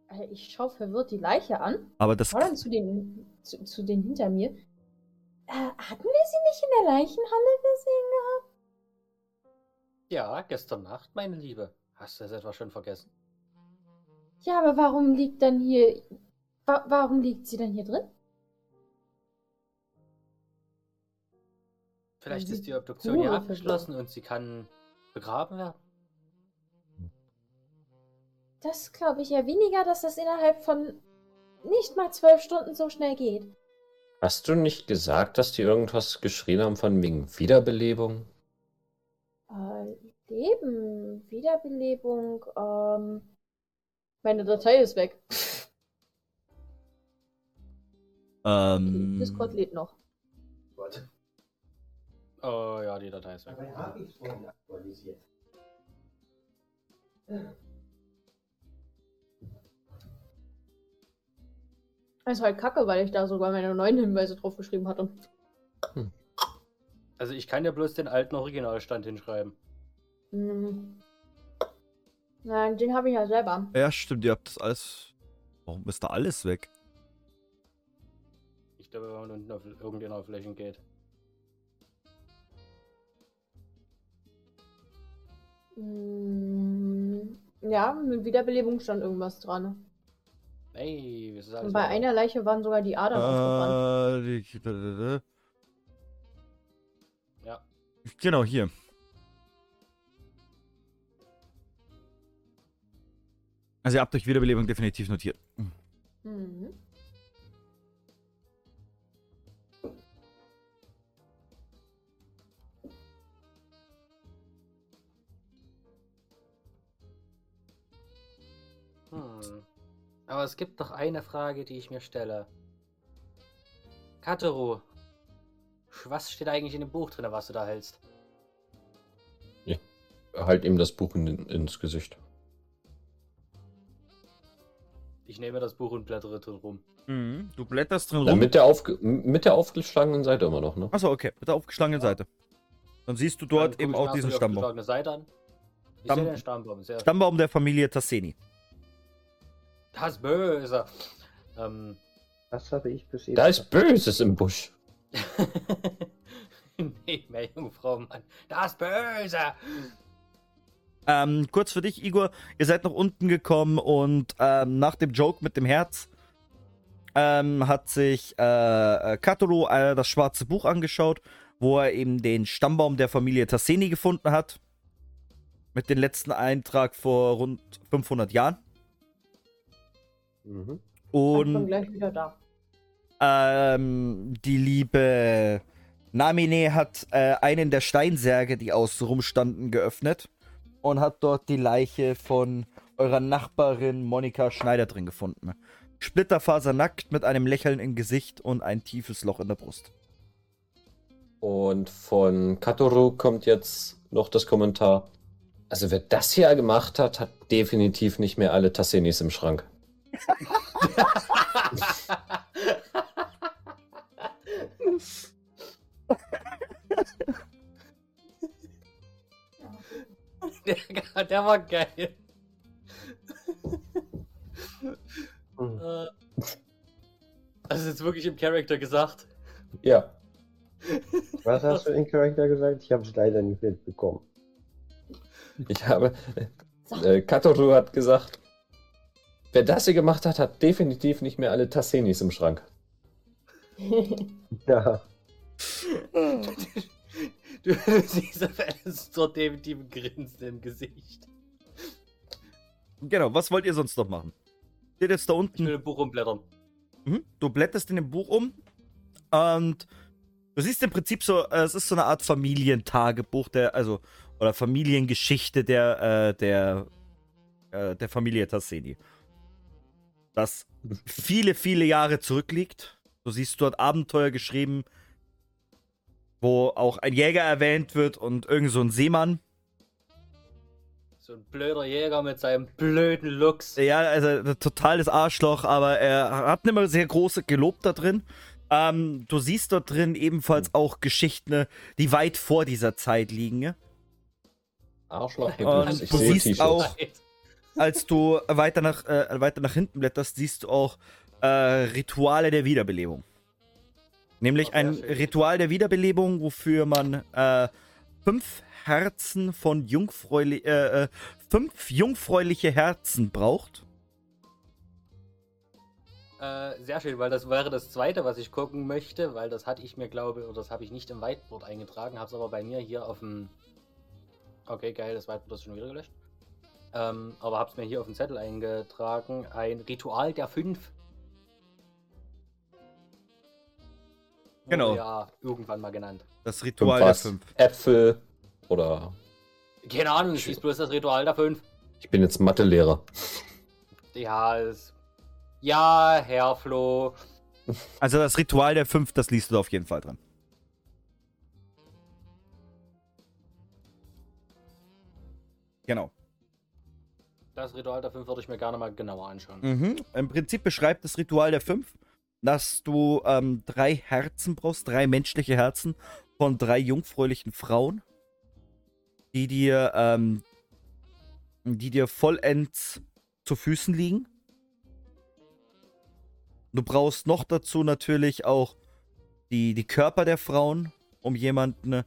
Äh, Ich schaue verwirrt die Leiche an. Aber das Schau dann zu den, zu, zu den hinter mir. Äh, hatten wir sie nicht in der Leichenhalle gesehen gehabt? Ja, gestern Nacht, meine Liebe. Hast du das etwa schon vergessen? Ja, aber warum liegt dann hier. Wa warum liegt sie dann hier drin? Vielleicht ist die Obduktion ja abgeschlossen und sie kann begraben werden. Das glaube ich ja weniger, dass das innerhalb von nicht mal zwölf Stunden so schnell geht. Hast du nicht gesagt, dass die irgendwas geschrien haben von wegen Wiederbelebung? Äh, Leben, Wiederbelebung, ähm. Meine Datei ist weg. ähm, Discord lädt noch. Gott. Oh ja, die Datei ist weg. Dabei habe ich vorhin aktualisiert. Das ist halt kacke, weil ich da sogar meine neuen Hinweise drauf geschrieben hatte. Also ich kann ja bloß den alten Originalstand hinschreiben. Hm. Nein, den habe ich ja selber. ja, stimmt, ihr habt das alles. Warum ist da alles weg? Ich glaube, wenn man unten auf irgendeiner Flächen geht. Hm. Ja, mit Wiederbelebung stand irgendwas dran. Ey, das ist alles Und bei einer Leiche waren sogar die Adern aufgebrannt. Äh, die- Ja. Genau, hier. Also ihr habt euch Wiederbelebung definitiv notiert. Mhm. Hm. Aber es gibt doch eine Frage, die ich mir stelle. Kateru, was steht eigentlich in dem Buch drin, was du da hältst? Halt ihm das Buch in, ins Gesicht. Ich nehme das Buch und blättere drin rum. Mhm. Du blätterst drin Ja, rum. mit, der aufge mit der aufgeschlagenen Seite immer noch, ne? Achso, okay. Mit der aufgeschlagenen Seite. Dann siehst du dort eben auch diesen Stammbaum. aufgeschlagene Seite an. Ich Stamm- sehe den Stammbaum. Sehr Stammbaum der Familie Tasseni. Das Böse. Ähm. Was habe ich bis Da ist Böses im Busch. nee, mehr Jungfrau, Mann. Das Böse. Ähm, kurz für dich, Igor. Ihr seid nach unten gekommen und ähm, nach dem Joke mit dem Herz ähm, hat sich äh, äh, Katolo äh, das schwarze Buch angeschaut, wo er eben den Stammbaum der Familie Tasseni gefunden hat. Mit dem letzten Eintrag vor rund 500 Jahren. Mhm. Ich bin Und gleich wieder da. ähm, die liebe Namine hat äh, einen der Steinsärge, die außen rumstanden, geöffnet und hat dort die Leiche von eurer Nachbarin Monika Schneider drin gefunden. Splitterfasernackt mit einem Lächeln im Gesicht und ein tiefes Loch in der Brust. Und von Katoru kommt jetzt noch das Kommentar. Also wer das hier gemacht hat, hat definitiv nicht mehr alle Tassenis im Schrank. der, der war geil. Hm. Äh, Also jetzt wirklich im Charakter gesagt. Ja. Was hast du in Charakter gesagt? Ich habe es leider nicht mitbekommen. Ich habe. Äh, Katoru hat gesagt, wer das hier gemacht hat, hat definitiv nicht mehr alle Tassenis im Schrank. Ja. Du, du siehst auf Alice so definitiv Grinsen im Gesicht. Genau, was wollt ihr sonst noch machen? Steht jetzt da Ich unten. will im Buch umblättern. Mhm. Du blätterst in dem Buch um und du siehst im Prinzip so, äh, es ist so eine Art Familientagebuch, der, also, oder Familiengeschichte der, äh, der, äh, der Familie Tasseni. das viele, viele Jahre zurückliegt. Du siehst dort Abenteuer geschrieben, wo auch ein Jäger erwähnt wird und irgend so ein Seemann. So ein blöder Jäger mit seinem blöden Lux. Ja, also ein totales Arschloch, aber er hat nicht mehr sehr große Gelob da drin. Ähm, du siehst dort drin ebenfalls auch Geschichten, die weit vor dieser Zeit liegen. ja? Arschloch. Und ich du sehe siehst auch- Als du weiter nach, äh, weiter nach hinten blätterst, siehst du auch äh, Rituale der Wiederbelebung. Nämlich ein. Ritual der Wiederbelebung, wofür man äh, fünf Herzen von jungfräulich, äh, äh, fünf jungfräuliche Herzen braucht. Äh, sehr schön, weil das wäre das zweite, was ich gucken möchte, weil das hatte ich mir, glaube oder das habe ich nicht im Whiteboard eingetragen, habe es aber bei mir hier auf dem. Okay, geil, das Whiteboard ist schon wieder gelöscht. Ähm, aber habe es mir hier auf dem Zettel eingetragen. Ein Ritual der fünf. Genau. Ja, irgendwann mal genannt. Das Fünf Ritual der fünf. Äpfel oder. Keine Ahnung, es ist bloß das Ritual der fünf. Ich bin jetzt Mathelehrer. Ja, es. Ja, Herr Flo. Also das Ritual der fünf, das liest du auf jeden Fall dran. Genau. Das Ritual der fünf würde ich mir gerne mal genauer anschauen. Mhm. Im Prinzip beschreibt das Ritual der Fünf, dass du ähm, drei Herzen brauchst, drei menschliche Herzen von drei jungfräulichen Frauen, die dir, ähm, die dir vollends zu Füßen liegen. Du brauchst noch dazu natürlich auch die, die Körper der Frauen, um jemanden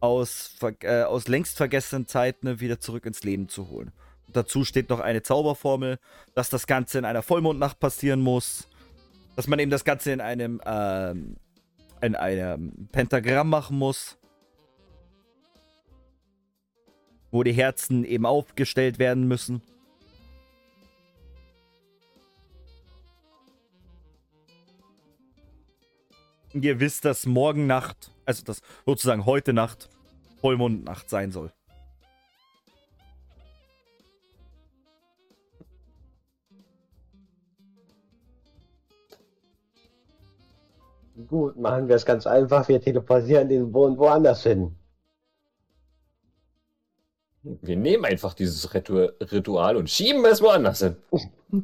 aus, äh, aus längst vergessenen Zeiten wieder zurück ins Leben zu holen. Dazu steht noch eine Zauberformel, dass das Ganze in einer Vollmondnacht passieren muss. Dass man eben das Ganze in einem, ähm, in einem Pentagramm machen muss. Wo die Herzen eben aufgestellt werden müssen. Ihr wisst, dass morgen Nacht, also dass sozusagen heute Nacht, Vollmondnacht sein soll. Gut, machen wir es ganz einfach. Wir teleportieren den Boden woanders hin. Wir nehmen einfach dieses Ritu Ritual und schieben es woanders hin.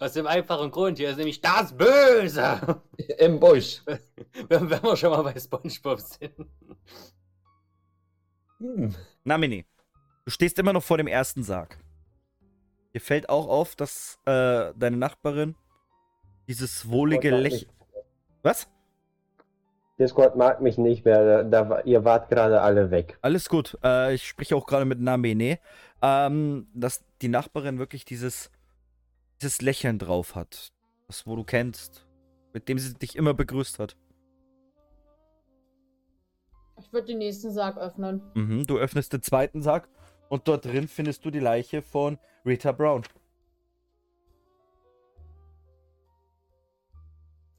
Aus dem einfachen Grund, hier ist nämlich das Böse. Im Busch. wenn, wenn wir schon mal bei Spongebob sind. Hm. Na, Mini. Du stehst immer noch vor dem ersten Sarg. Dir fällt auch auf, dass äh, deine Nachbarin dieses wohlige Lächeln. Was? Discord mag mich nicht mehr. Da, da, ihr wart gerade alle weg. Alles gut. Äh, ich spreche auch gerade mit Namene. Ähm, dass die Nachbarin wirklich dieses, dieses Lächeln drauf hat. Das, wo du kennst. Mit dem sie dich immer begrüßt hat. Ich würde den nächsten Sarg öffnen. Mhm, du öffnest den zweiten Sarg und dort drin findest du die Leiche von Rita Brown.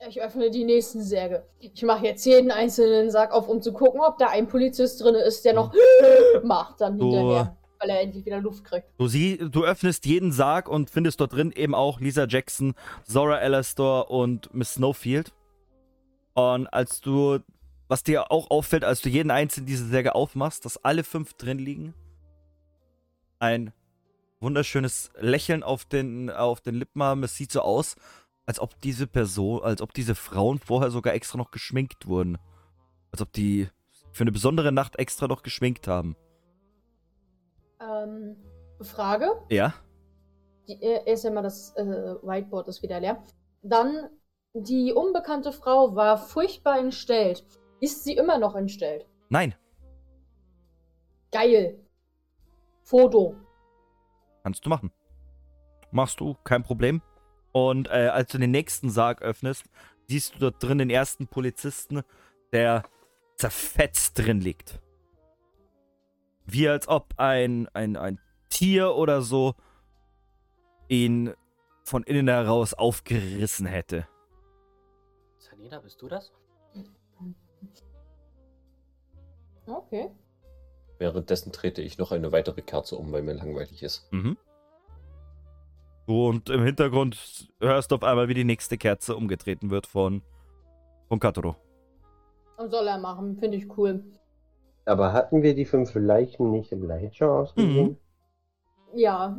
Ich öffne die nächsten Särge. Ich mache jetzt jeden einzelnen Sarg auf, um zu gucken, ob da ein Polizist drin ist, der noch macht dann Du- hinterher, weil er endlich wieder Luft kriegt. Du, sie, du öffnest jeden Sarg und findest dort drin eben auch Lisa Jackson, Zora Alastor und Miss Snowfield. Und als du, was dir auch auffällt, als du jeden einzelnen dieser Särge aufmachst, dass alle fünf drin liegen, ein wunderschönes Lächeln auf den, auf den Lippen haben. Es sieht so aus, als ob diese Person, als ob diese Frauen vorher sogar extra noch geschminkt wurden. Als ob die für eine besondere Nacht extra noch geschminkt haben. Ähm, Frage. Ja? Die, äh, erst einmal das äh, Whiteboard ist wieder leer. Dann, die unbekannte Frau war furchtbar entstellt. Ist sie immer noch entstellt? Nein. Geil. Foto. Kannst du machen. Machst du, kein Problem. Und äh, als du den nächsten Sarg öffnest, siehst du dort drin den ersten Polizisten, der zerfetzt drin liegt. Wie als ob ein, ein, ein Tier oder so ihn von innen heraus aufgerissen hätte. Sanina, bist du das? Okay. Währenddessen trete ich noch eine weitere Kerze um, weil mir langweilig ist. Mhm. So, und im Hintergrund hörst du auf einmal, wie die nächste Kerze umgetreten wird von, von Katoro. Soll er machen, finde ich cool. Aber hatten wir die fünf Leichen nicht im Leichenschau ausgesehen? Ja.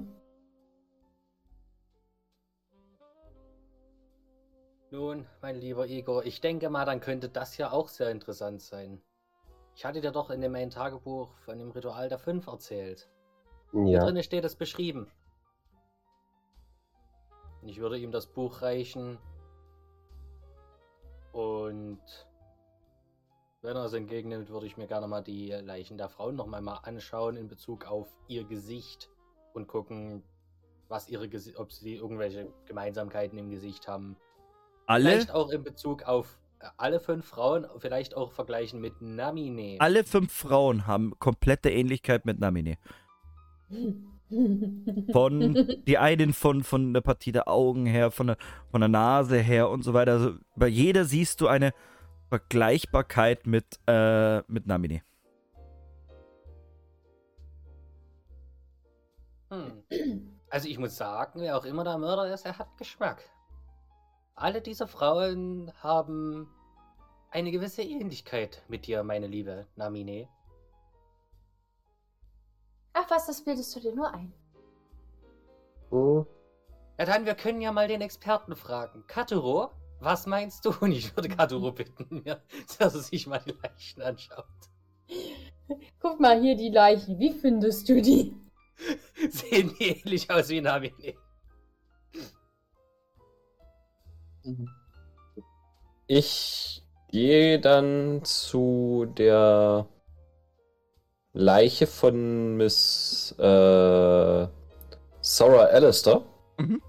Nun, mein lieber Igor, ich denke mal, dann könnte das ja auch sehr interessant sein. Ich hatte dir doch in dem einen Tagebuch von dem Ritual der Fünf erzählt. Hier Ja. drinnen steht es beschrieben. Und Ich würde ihm das Buch reichen. Und wenn er es entgegennimmt, würde ich mir gerne mal die Leichen der Frauen nochmal mal anschauen in Bezug auf ihr Gesicht und gucken, was ihre Gesi ob sie irgendwelche Gemeinsamkeiten im Gesicht haben. Alle, Vielleicht auch in Bezug auf äh, alle fünf Frauen, vielleicht auch vergleichen mit Namine. alle fünf Frauen haben komplette Ähnlichkeit mit Namine. Von die einen von, von der Partie der Augen her, von der, von der Nase her und so weiter. Also bei jeder siehst du eine Vergleichbarkeit mit, äh, mit Namine. Hm. Also ich muss sagen, wer auch immer der Mörder ist, er hat Geschmack. Alle diese Frauen haben eine gewisse Ähnlichkeit mit dir, meine liebe Namine. Ach was, das bildest du dir nur ein. Hm. Ja dann, wir können ja mal den Experten fragen. Katuro, was meinst du? Und ich würde Katuro bitten, mir, dass er sich mal die Leichen anschaut. Guck mal hier die Leichen. Wie findest du die? Sehen die ähnlich aus wie Namine? Ich gehe dann zu der Leiche von Miss äh, Sarah Alistair. Mhm.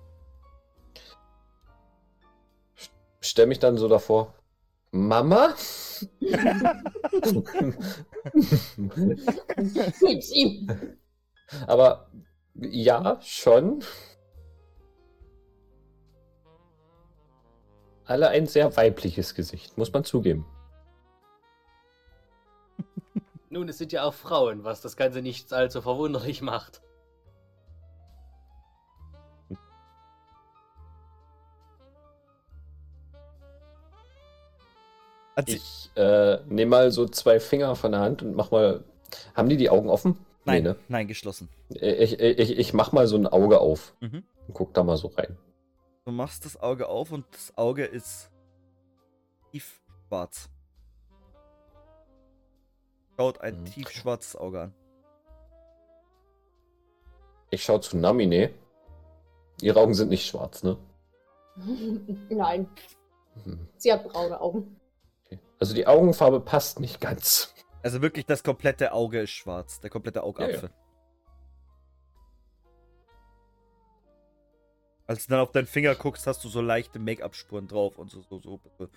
Stell mich dann so davor. Mama? Gib's ihm. Aber ja, schon. Alle ein sehr weibliches Gesicht, muss man zugeben. Nun, es sind ja auch Frauen, was das Ganze nicht allzu verwunderlich macht. Ich äh, nehme mal so zwei Finger von der Hand und mach mal. Haben die die Augen offen? nein, Nee, ne? nein, geschlossen. Ich, ich, ich mach mal so ein Auge auf Mhm. und guck da mal so rein. Du machst das Auge auf und das Auge ist tief schwarz. Schaut ein Mhm. tiefschwarzes Auge an. Ich schaue zu Namine. Ihre Augen sind nicht schwarz, ne? Nein, Mhm. sie hat braune Augen. Okay. Also die Augenfarbe passt nicht ganz. Also wirklich, das komplette Auge ist schwarz. Der komplette Augapfel. Als du dann auf deinen Finger guckst, hast du so leichte Make-up-Spuren drauf und so, so, so. so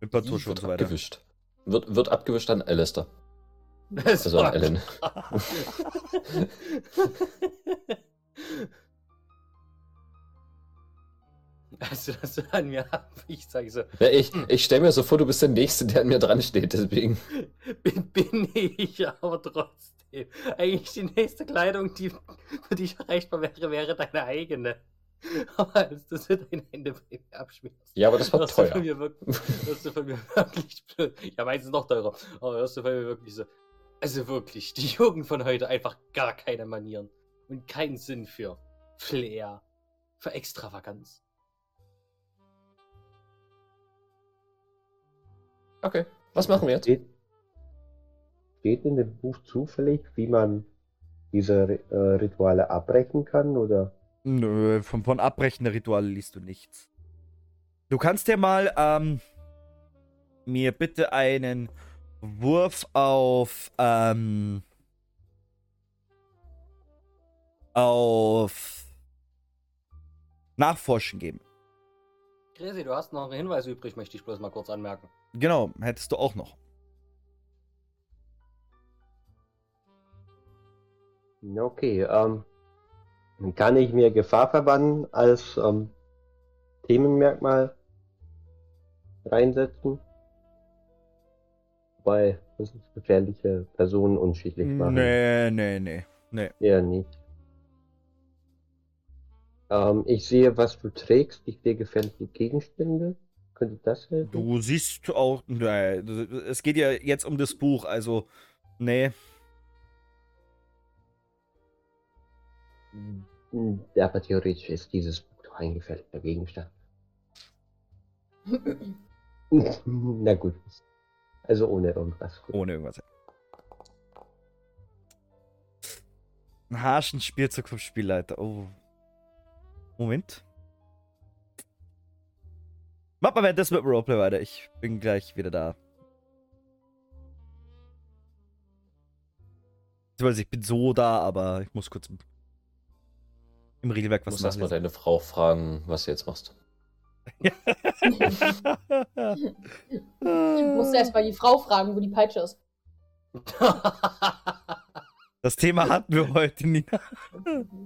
Wimperntusche und wird so weiter. abgewischt. Wird, wird abgewischt an Alistair. Das Also an Ellen. Also, dass du an mir ich sage so, Ja, ich ich stelle mir so vor, du bist der Nächste, der an mir dran steht, deswegen. bin, bin ich aber trotzdem. Eigentlich die nächste Kleidung, die für dich erreichbar wäre, wäre deine eigene. Aber als du so deine Hände bei mir abschmierst, Ja, aber das war hörst du, von teuer. mir wirklich, hörst du von mir wirklich blöd. Ja, meistens noch teurer. Aber hörst du von mir wirklich so. Also wirklich, die Jugend von heute einfach gar keine Manieren. Und keinen Sinn für Flair. Für Extravaganz. Okay, was machen wir jetzt? Steht, steht in dem Buch zufällig, wie man diese äh, Rituale abbrechen kann? Oder? Nö, von, von Abbrechen der Rituale liest du nichts. Du kannst dir mal ähm, mir bitte einen Wurf auf ähm, auf Nachforschen geben. Gresi, du hast noch einen Hinweis übrig, möchte ich bloß mal kurz anmerken. Genau, hättest du auch noch. Okay, ähm, kann ich mir Gefahr verbannen als ähm, Themenmerkmal reinsetzen? Weil das gefährliche Personen unschiedlich machen. Nee, nee, nee. Nee. Eher nicht. Ähm, ich sehe, was du trägst. Ich sehe gefährliche Gegenstände. Könnte das helfen? Du siehst auch. Nee, es geht ja jetzt um das Buch, also. Nee. Hm, Aber theoretisch ist dieses Buch doch ein gefährlicher Gegenstand. Na gut. Also ohne irgendwas. Gut. Ohne irgendwas. Ein harschen Spielzug vom Spielleiter. Oh. Moment. Mach mal das mit dem Roleplay weiter. Ich bin gleich wieder da. Ich bin so da, aber ich muss kurz im Regelwerk Du was musst erstmal nachlesen. deine Frau fragen, was du jetzt machst. Du musst erst mal die Frau fragen, wo die Peitsche ist. Das Thema hatten wir heute, Nina.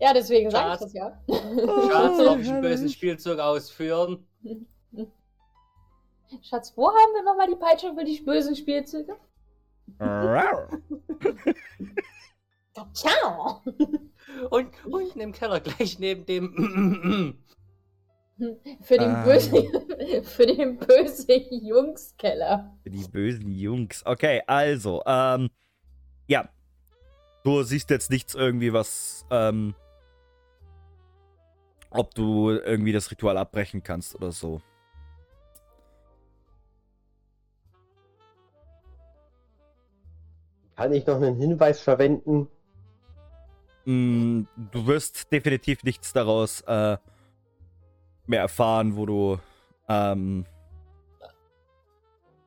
Ja, deswegen sage ich das ja. Schatz, darf ich einen bösen Spielzug ausführen? Schatz, wo haben wir nochmal die Peitsche für die bösen Spielzüge? Ciao! Und unten im Keller, gleich neben dem. Für den, Ah. bösen, für den bösen Jungskeller. Für die bösen Jungs. Okay, also, ähm, ja. Du siehst jetzt nichts irgendwie, was, ähm, ob du irgendwie das Ritual abbrechen kannst oder so. Kann ich noch einen Hinweis verwenden? Mm, du wirst definitiv nichts daraus, äh, mehr erfahren, wo du, ähm,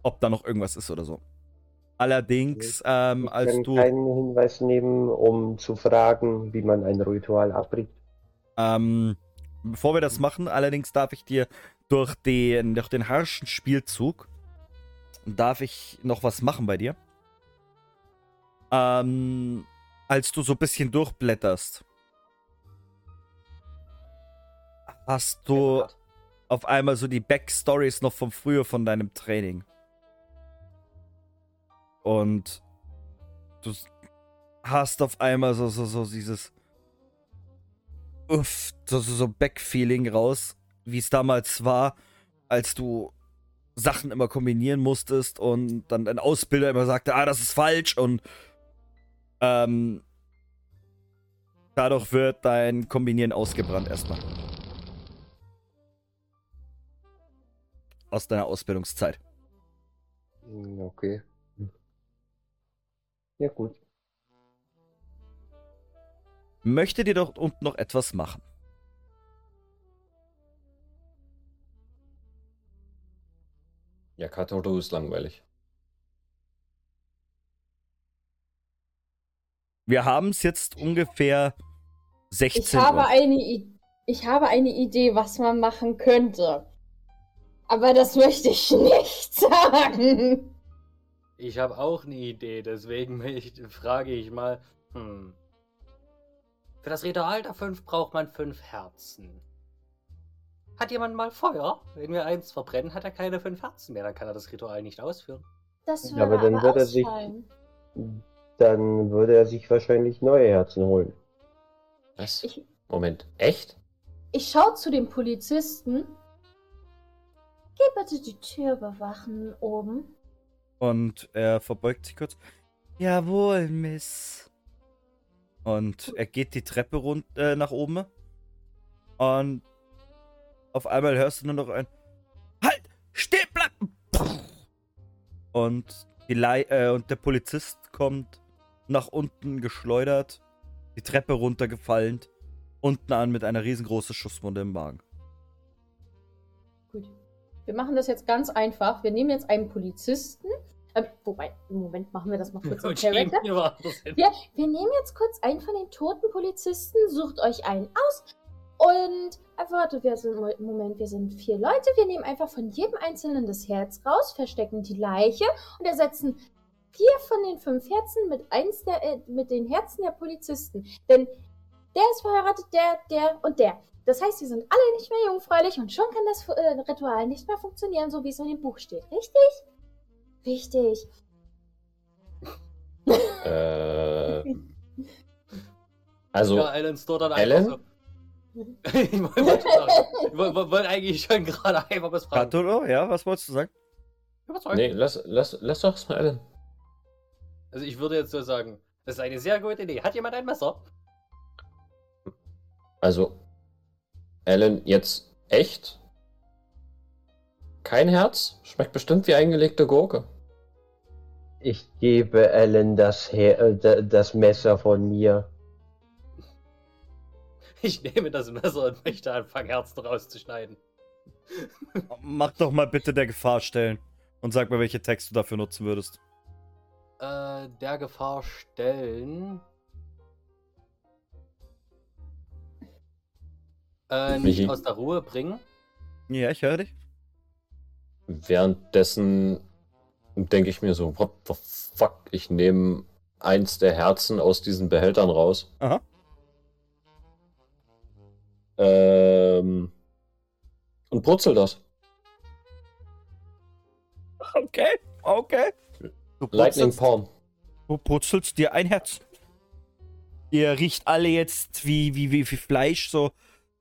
ob da noch irgendwas ist oder so. Allerdings, ähm, Ich als kann du. keinen Hinweis nehmen, um zu fragen, wie man ein Ritual abbricht. Ähm, bevor wir das machen, allerdings darf ich dir durch den, durch den harschen Spielzug, darf ich noch was machen bei dir. Ähm, als du so ein bisschen durchblätterst, hast du auf einmal so die Backstories noch vom früher von deinem Training. Und du hast auf einmal so, so, so dieses Uff, so, so, so Backfeeling raus, wie es damals war, als du Sachen immer kombinieren musstest und dann dein Ausbilder immer sagte, ah, das ist falsch und ähm, dadurch wird dein Kombinieren ausgebrannt erstmal. Aus deiner Ausbildungszeit. Hm, Okay. Ja gut. Möchtet ihr dort unten noch etwas machen? Ja, Katoru ist langweilig. Wir haben es jetzt ungefähr 16 Ich habe, Uhr. eine I ich habe eine Idee, was man machen könnte. Aber das möchte ich nicht sagen. Ich habe auch eine Idee, deswegen ich, frage ich mal. Hm. Für das Ritual der 5 braucht man 5 Herzen. Hat jemand mal Feuer? Wenn wir eins verbrennen, hat er keine 5 Herzen mehr, dann kann er das Ritual nicht ausführen. Das Ja, würde aber dann aber wird er sich-. Dann würde er sich wahrscheinlich neue Herzen holen. Was? Ich, Moment, echt? ich schaue zu dem Polizisten. Geh bitte die Tür bewachen oben. Und er verbeugt sich kurz. Jawohl, Miss. Und er geht die Treppe rund, äh, nach oben. Und auf einmal hörst du nur noch ein Halt! Stehen bleiben! Und, die Lei äh, und der Polizist kommt nach unten geschleudert, die Treppe runtergefallen, unten an mit einer riesengroßen Schusswunde im Magen. Wir machen das jetzt ganz einfach. Wir nehmen jetzt einen Polizisten. Äh, wobei, im Moment machen wir das mal kurz im Charakter. wir. Wir, nehmen jetzt kurz einen von den toten Polizisten, sucht euch einen aus und äh, warte, wir sind, Moment, wir sind vier Leute. Wir nehmen einfach von jedem Einzelnen das Herz raus, verstecken die Leiche und ersetzen vier von den fünf Herzen mit eins der, äh, mit den Herzen der Polizisten. Denn der ist verheiratet, der, der und der. Das heißt, sie sind alle nicht mehr jungfräulich und schon kann das äh, Ritual nicht mehr funktionieren, so wie es in dem Buch steht. Richtig? Richtig. Äh, Also, ja, dann Alan? einfach so. ich wollte wollte eigentlich schon gerade einfach was fragen. Katoro, ja, was wolltest du sagen? Nee, lass, lass, lass doch erstmal Alan. Also ich würde jetzt so sagen, das ist eine sehr gute Idee. Hat jemand ein Messer? Also, Alan, jetzt echt? Kein Herz? Schmeckt bestimmt wie eingelegte Gurke. Ich gebe Alan das, Her äh, da- das Messer von mir. Ich nehme das Messer und möchte anfangen, Herzen rauszuschneiden. Mach doch mal bitte der Gefahr stellen und sag mir, welche Text du dafür nutzen würdest. Äh, der Gefahr stellen. Äh, nicht Michi. aus der Ruhe bringen. Ja, ich höre dich. Währenddessen denke ich mir so, what the fuck? Ich nehme eins der Herzen aus diesen Behältern raus. Aha. Ähm, und brutzel das. Okay, okay. Du Lightning Palm. du putzelst dir ein Herz. Ihr riecht alle jetzt, wie, wie, wie, wie Fleisch so,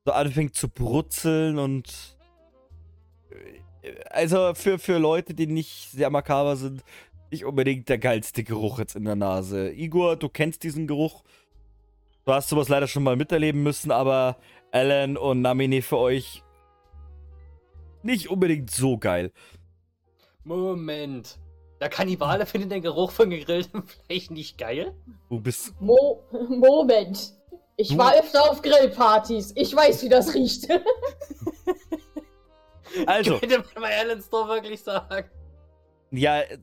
so anfängt zu brutzeln und. äh, Also für, für Leute, die nicht sehr makaber sind, nicht unbedingt der geilste Geruch jetzt in der Nase. Igor, du kennst diesen Geruch. Du hast sowas leider schon mal miterleben müssen, aber Alan und Namine für euch nicht unbedingt so geil. Moment. Der Kannibale findet den Geruch von gegrilltem Fleisch nicht geil? Du bist Mo Moment. Ich Du- war öfter auf Grillpartys. Ich weiß, wie das riecht. Also, Könnte man bei Alan Store wirklich sagen. ja, äh,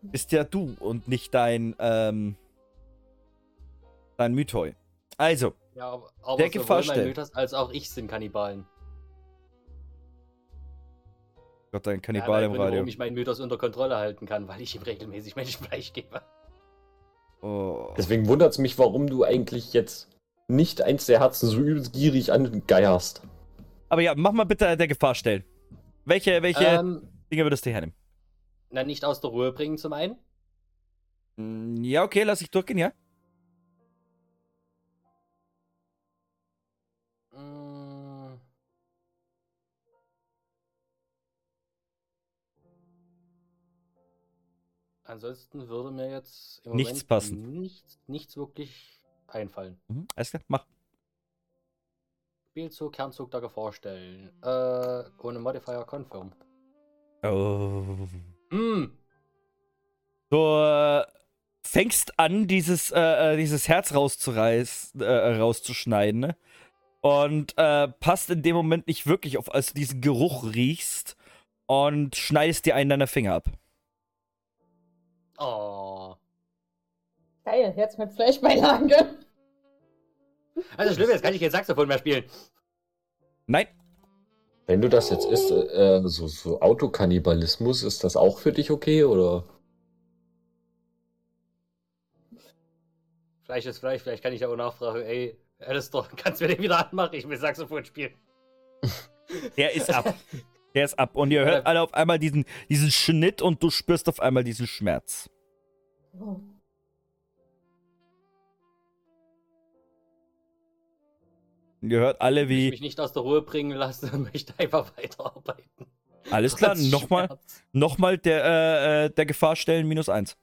bist ja du und nicht dein, ähm, dein Mythoi. Also, Ja, aber, aber Der sowohl Gefahr mein. Mythos als auch ich sind Kannibalen. Gott, dein Ja, Kannibal der im Radio. Warum ich meinen Mythos unter Kontrolle halten kann, weil ich ihm regelmäßig Menschenfleisch gebe. Oh. Deswegen wundert es mich, warum du eigentlich jetzt nicht eins der Herzen so übelst gierig angeierst. Aber ja, mach mal bitte der Gefahr stellen. Welche, welche Ähm, Dinge würdest du hernehmen? na, nicht aus der Ruhe bringen zum einen. Mm, Ja, okay, lass ich durchgehen, ja? Ansonsten würde mir jetzt im Nichts Moment passen. Nichts, nichts wirklich einfallen. Mhm, alles klar, mach. Spielzug, Kernzug der Gefahr stellen. Äh, ohne Modifier Confirm. Oh. Hm, Du äh, fängst an, dieses, äh, äh, dieses Herz rauszureißen, äh, rauszuschneiden, ne? Und äh, passt in dem Moment nicht wirklich auf, als du diesen Geruch riechst und schneidest dir einen deiner Finger ab. Oh. Geil, jetzt mit Fleischbeilage. Also schlimm, jetzt kann ich kein Saxophon mehr spielen. Nein, Wenn du das jetzt isst, äh, so, so Autokannibalismus, ist das auch für dich okay oder? Fleisch ist Fleisch, vielleicht kann ich ja auch nachfragen, ey, Alistair, kannst du mir den wieder anmachen? Ich will Saxophon spielen. der ist ab. Der ist ab. Und ihr hört alle auf einmal diesen, diesen Schnitt und du spürst auf einmal diesen Schmerz. Oh. Ihr hört alle Ich wie. mich nicht aus der Ruhe bringen lassen und möchte einfach weiterarbeiten. Alles klar, nochmal Schmerz. noch mal der, äh, äh, der Gefahr stellen, minus eins.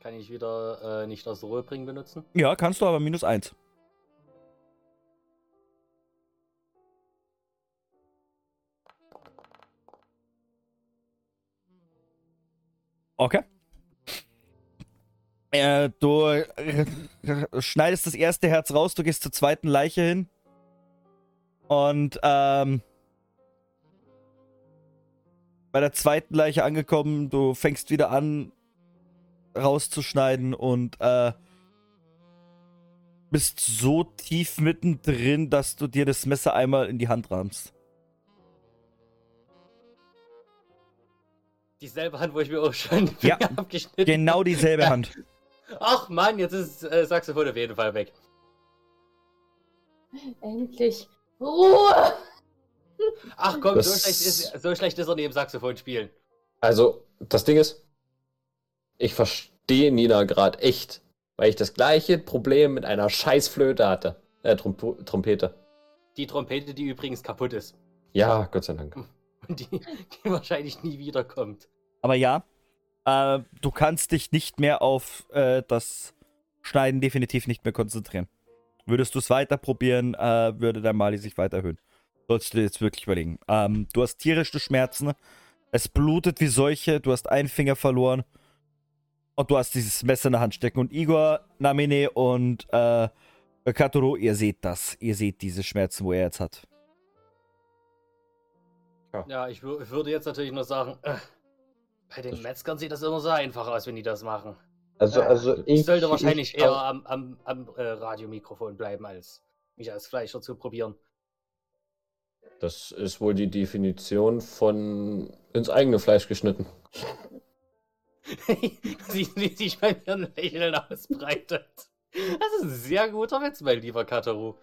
Kann ich wieder äh, nicht aus der Ruhe bringen benutzen? Ja, kannst du, aber minus eins. Okay. Äh, du äh, schneidest das erste Herz raus, du gehst zur zweiten Leiche hin. Und ähm, bei der zweiten Leiche angekommen, du fängst wieder an rauszuschneiden und äh, bist so tief mittendrin, dass du dir das Messer einmal in die Hand rammst. Dieselbe Hand, wo ich mir auch schon den Ja, abgeschnitten Genau dieselbe Hand. Ach Mann, jetzt ist äh, Saxophon auf jeden Fall weg. Endlich Ruhe. Ach komm, so Das- schlecht, ist, so schlecht ist er neben Saxophon spielen. Also, das Ding ist, ich verstehe Nina gerade echt. Weil ich das gleiche Problem mit einer Scheißflöte hatte. Äh, Tromp Trompete. Die Trompete, die übrigens kaputt ist. Ja, Gott sei Dank. Und die, die wahrscheinlich nie wiederkommt. Aber ja, äh, du kannst dich nicht mehr auf äh, das Schneiden definitiv nicht mehr konzentrieren. Würdest du es weiter probieren, äh, würde der Mali sich weiter erhöhen. Sollst du dir jetzt wirklich überlegen. Ähm, du hast tierische Schmerzen. Es blutet wie solche. Du hast einen Finger verloren. Und du hast dieses Messer in der Hand stecken. Und Igor, Namine und äh, Katoro, ihr seht das. Ihr seht diese Schmerzen, wo er jetzt hat. Ja, ich, wür- ich würde jetzt natürlich nur sagen, äh, bei den Metzgern sieht das immer so einfach aus, wenn die das machen. Also, also ich. Ich sollte wahrscheinlich ich, eher am, am, am äh, Radiomikrofon bleiben, als mich als Fleischer zu probieren. Das ist wohl die Definition von ins eigene Fleisch geschnitten. Siehst du, wie sich bei mir ein Lächeln ausbreitet? Das ist ein sehr guter Witz, mein lieber Kataru.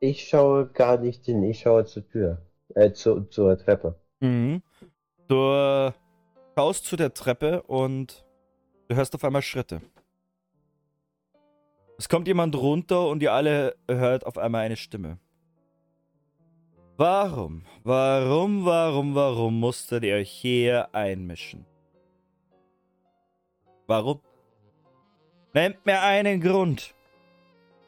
Ich schaue gar nicht hin, ich schaue zur Tür. Äh, zu, zur Treppe. Mhm. Du äh, schaust zu der Treppe und du hörst auf einmal Schritte. Es kommt jemand runter und ihr alle hört auf einmal eine Stimme. Warum, warum, warum, warum musstet ihr euch hier einmischen? Warum? Nennt mir einen Grund.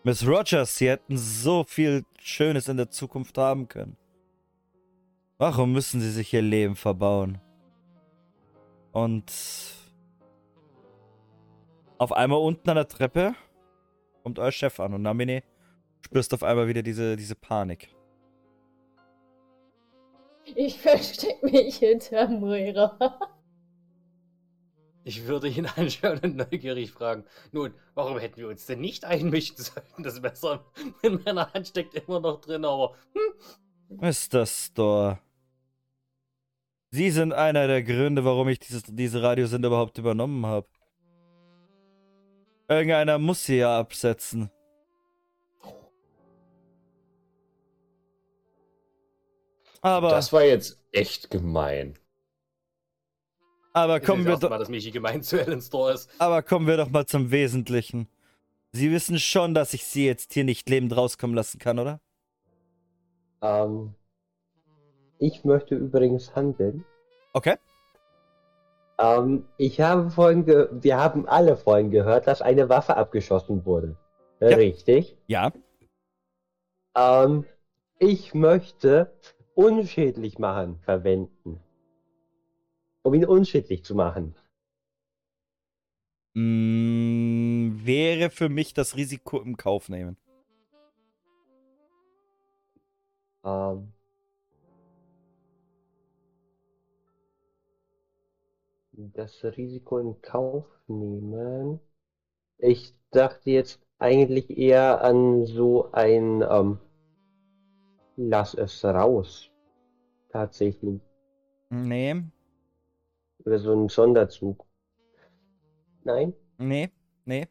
Miss Rogers, sie hätten so viel Schönes in der Zukunft haben können. Warum müssen sie sich ihr Leben verbauen? Und auf einmal unten an der Treppe kommt euer Chef an und Namine spürst auf einmal wieder diese, diese Panik. Ich versteck mich hinterm Röhrer. Ich würde ihn anschauen und neugierig fragen. Nun, warum hätten wir uns denn nicht einmischen sollen? Das Messer in meiner Hand steckt immer noch drin, aber hm, Mr. Store. Sie sind einer der Gründe, warum ich dieses, diese Radiosender überhaupt übernommen habe. Irgendeiner muss sie ja absetzen. Aber, Das war jetzt echt gemein. aber kommen wir doch. Mal, dass Michi gemein zu Ellen Store ist. Aber kommen wir doch mal zum Wesentlichen. Sie wissen schon, dass ich Sie jetzt hier nicht lebend rauskommen lassen kann, oder? Ähm, ich möchte übrigens handeln. Okay. Ähm, ich habe vorhin, ge wir haben alle vorhin gehört, dass eine Waffe abgeschossen wurde. Ja. Richtig. Ja. Ähm, ich möchte unschädlich machen verwenden. Um ihn unschädlich zu machen. Mm, wäre für mich das Risiko im Kauf nehmen. Ähm, das Risiko in Kauf nehmen. Ich dachte jetzt eigentlich eher an so ein ähm, Lass es raus. Tatsächlich. Nee, Oder so ein Sonderzug. Nein? nee, nee.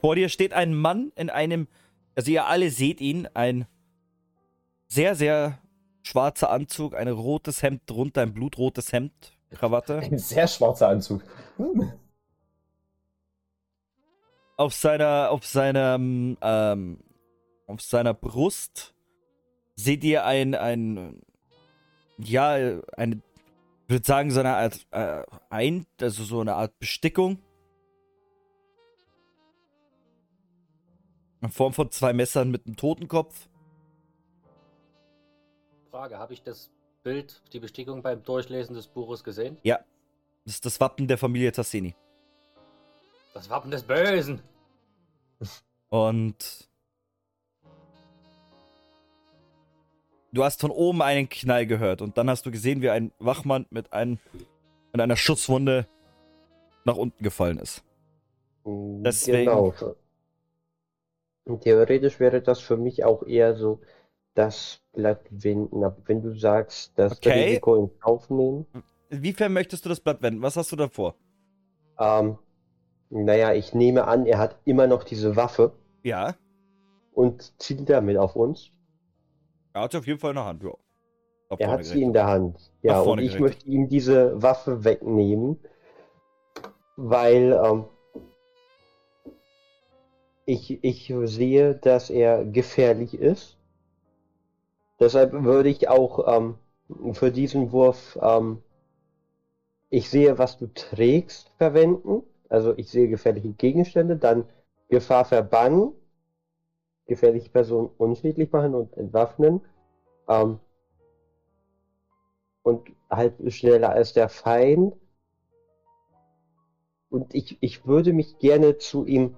Vor dir steht ein Mann in einem, also ihr alle seht ihn, ein sehr, sehr schwarzer Anzug, ein rotes Hemd drunter, ein blutrotes Hemd, Krawatte. Ein sehr schwarzer Anzug. Hm. Auf seiner, auf seiner, ähm, auf seiner Brust seht ihr ein, ein, ja, eine, ich würde sagen, so eine Art, äh, ein, also so eine Art Bestickung. In Form von zwei Messern mit einem Totenkopf. Frage, habe ich das Bild, die Bestickung beim Durchlesen des Buches gesehen? Das ist das Wappen der Familie Tassini. Das Wappen des Bösen. Und du hast von oben einen Knall gehört und dann hast du gesehen, wie ein Wachmann mit, ein, mit einer Schusswunde nach unten gefallen ist. Deswegen- Genau. Theoretisch wäre das für mich auch eher so das Blatt wenden. Aber wenn du sagst, das Okay. Risiko in Kauf nehmen, Inwiefern möchtest du das Blatt wenden? Was hast du davor? ähm, naja, ich nehme an, er hat immer noch diese Waffe Ja, und zielt damit auf uns. er hat sie auf jeden Fall in der Hand, ja. Auf Er hat sie in der Hand. Ja, und ich gerichtet. möchte ihm diese Waffe wegnehmen weil ähm, ich, ich sehe, dass er gefährlich ist. Deshalb würde ich auch ähm, für diesen Wurf ähm, ich sehe, was du trägst, verwenden. Also ich sehe gefährliche Gegenstände, dann Gefahr verbannen, gefährliche Personen unschädlich machen und entwaffnen. Ähm, und halt schneller als der Feind. Und ich, ich würde mich gerne zu ihm,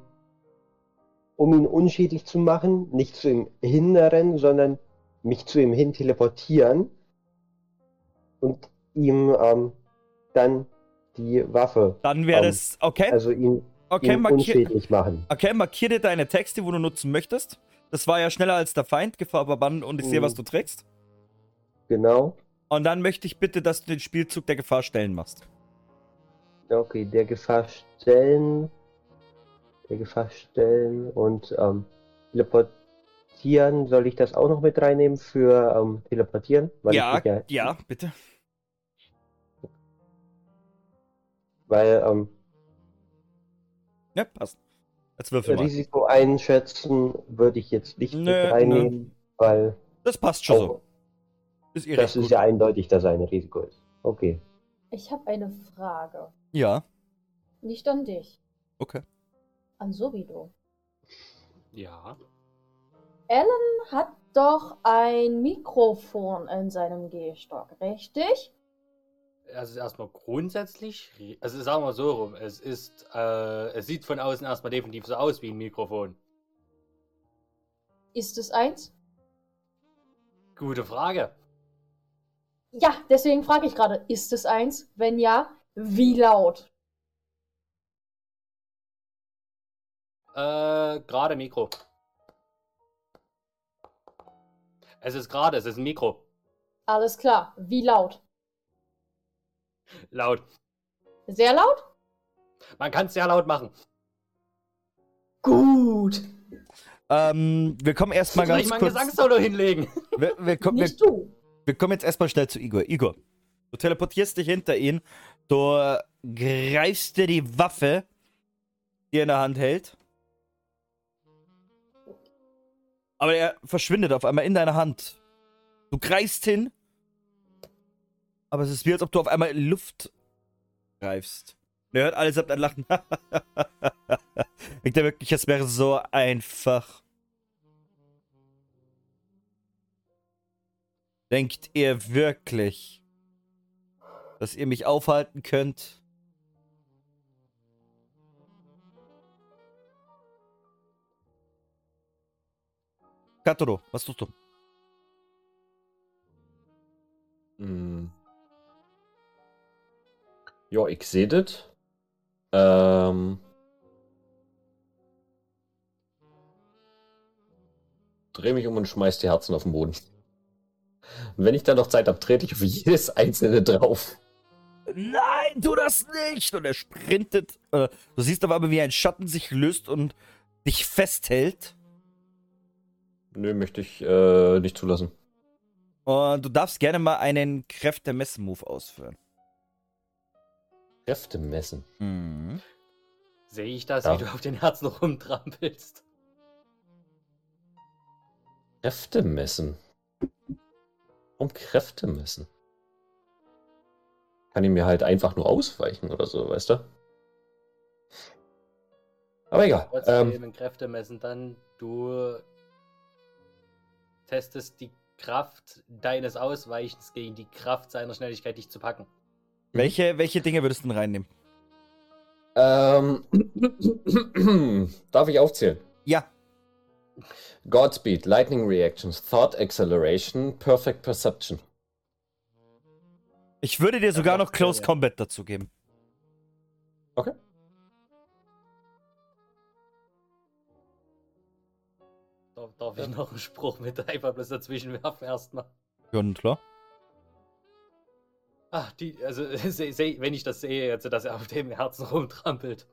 um ihn unschädlich zu machen, nicht zu ihm hindern, sondern mich zu ihm hin teleportieren und ihm ähm, dann die Waffe. Dann wäre ähm, das, okay, Also ihn, okay, ihn markier, unschädlich machen. okay, markier dir deine Texte, wo du nutzen möchtest. Das war ja schneller als der Feind, Gefahr überbannen und ich sehe, Mhm. was du trägst. Genau. Und dann möchte ich bitte, dass du den Spielzug der Gefahr stellen machst. Okay, der Gefahr stellen. Der Gefahr stellen und ähm, teleportieren. Soll ich das auch noch mit reinnehmen für ähm, teleportieren? Weil ja, mich ja, bitte. Weil ähm, Ja, passt. Jetzt würfel mal. Risiko einschätzen würde ich jetzt nicht Nö, mit reinnehmen, weil Das passt schon so. Ist ihr das ist gut. ja eindeutig, dass er ein Risiko ist. Okay. Ich habe eine Frage. Ja, Nicht an dich, okay. an Sobido. Ja. Alan hat doch ein Mikrofon in seinem Gehstock, richtig? Also erstmal grundsätzlich, also sagen wir mal so rum, es ist, äh, es sieht von außen erstmal definitiv so aus wie ein Mikrofon. Ist es eins? Gute Frage. Ja, deswegen frage ich gerade, ist es eins? Wenn ja, wie laut? Äh, gerade Mikro. Es ist gerade, es ist ein Mikro. Alles klar, wie laut? Laut. Sehr laut? Man kann es sehr laut machen. Gut. Ähm, wir kommen erstmal ganz ich mal ein kurz. Gesangssolo hinlegen? Wir, wir, kommen- wir, Nicht du. wir kommen jetzt erstmal schnell zu Igor. Igor, du teleportierst dich hinter ihn. Du greifst dir die Waffe, die er in der Hand hält. Aber er verschwindet auf einmal in deiner Hand. Du greifst hin. Aber es ist wie, als ob du auf einmal in Luft greifst. Und er hört alles ab, dann lachen. Denkt er wirklich, es wäre so einfach. Denkt ihr wirklich, dass ihr mich aufhalten könnt? Katoro, was tust du? Hm. Ja, ich sehe das. Ähm. Dreh mich um und schmeiß die Herzen auf den Boden. Und wenn ich dann noch Zeit habe, trete ich auf jedes einzelne drauf. Nein, tu das nicht! Und er sprintet. Äh, du siehst aber, wie ein Schatten sich löst und dich festhält. Nö, möchte ich äh, nicht zulassen. Und du darfst gerne mal einen Kräfte-Messen-Move ausführen. Kräfte messen. Mhm. Sehe ich das, Ja. wie du auf den Herzen rumtrampelst? Kräfte messen. Warum Kräfte messen? Kann ich mir halt einfach nur ausweichen oder so, weißt du? Aber egal. Ähm, Kräfte messen, dann du testest die Kraft deines Ausweichens gegen die Kraft seiner Schnelligkeit, dich zu packen. Welche, welche Dinge würdest du denn reinnehmen? ähm, darf ich aufzählen? Ja. Godspeed, Lightning Reactions, Thought Acceleration, Perfect Perception. Ich würde dir sogar noch Close. Combat dazu geben. Okay. Darf, ich noch einen Spruch mit einfach bloß dazwischen werfen erstmal? Ja, klar. Ach, die, also seh, seh, wenn ich das sehe, jetzt, dass er auf dem Herzen rumtrampelt.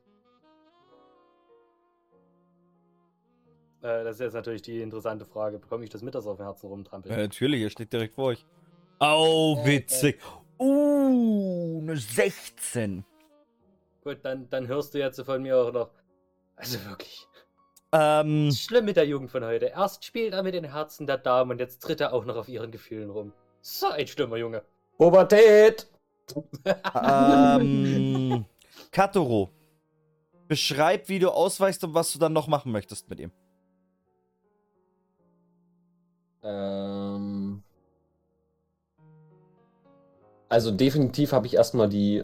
Äh, das ist jetzt natürlich die interessante Frage. Bekomme ich das mit, dass er auf dem Herzen rumtrampelt? Ja, natürlich, er steht direkt vor euch. Au, witzig. Uh, eine 16. Gut, dann, dann hörst du jetzt von mir auch noch. Also wirklich. Ähm, Schlimm mit der Jugend von heute. Erst spielt er mit den Herzen der Damen und jetzt tritt er auch noch auf ihren Gefühlen rum. So ein schlimmer Junge. Pubertät! ähm, Katoro. Beschreib, wie du ausweichst und was du dann noch machen möchtest mit ihm. Ähm. Also definitiv habe ich erstmal die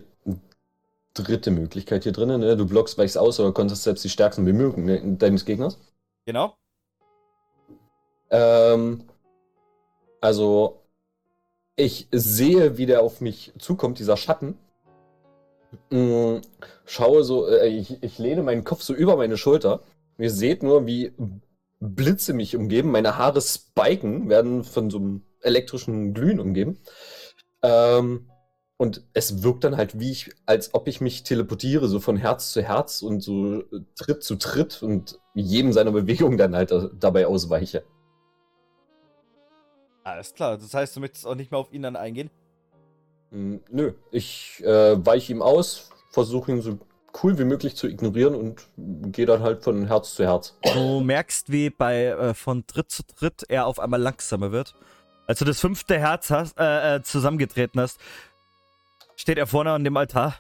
dritte Möglichkeit hier drin. Ne? Du blockst weichst aus oder konntest selbst die stärksten Bemühungen ne, deines Gegners. Genau. Ähm, also, ich sehe, wie der auf mich zukommt, dieser Schatten. Mm, Schaue so, äh, ich, ich lehne meinen Kopf so über meine Schulter. Ihr seht nur, wie Blitze mich umgeben. Meine Haare spiken, werden von so einem elektrischen Glühen umgeben. Ähm, und es wirkt dann halt wie ich, als ob ich mich teleportiere, so von Herz zu Herz und so äh, Tritt zu Tritt und jedem seiner Bewegung dann halt dabei ausweiche. Alles klar. Das heißt, du möchtest auch nicht mehr auf ihn dann eingehen? Mm, Nö, ich äh, weiche ihm aus, versuche ihn so cool wie möglich zu ignorieren und gehe dann halt von Herz zu Herz. Du merkst, wie bei äh, von Tritt zu Tritt er auf einmal langsamer wird. Als du das fünfte Herz hast, äh, äh, zusammengetreten hast, steht er vorne an dem Altar.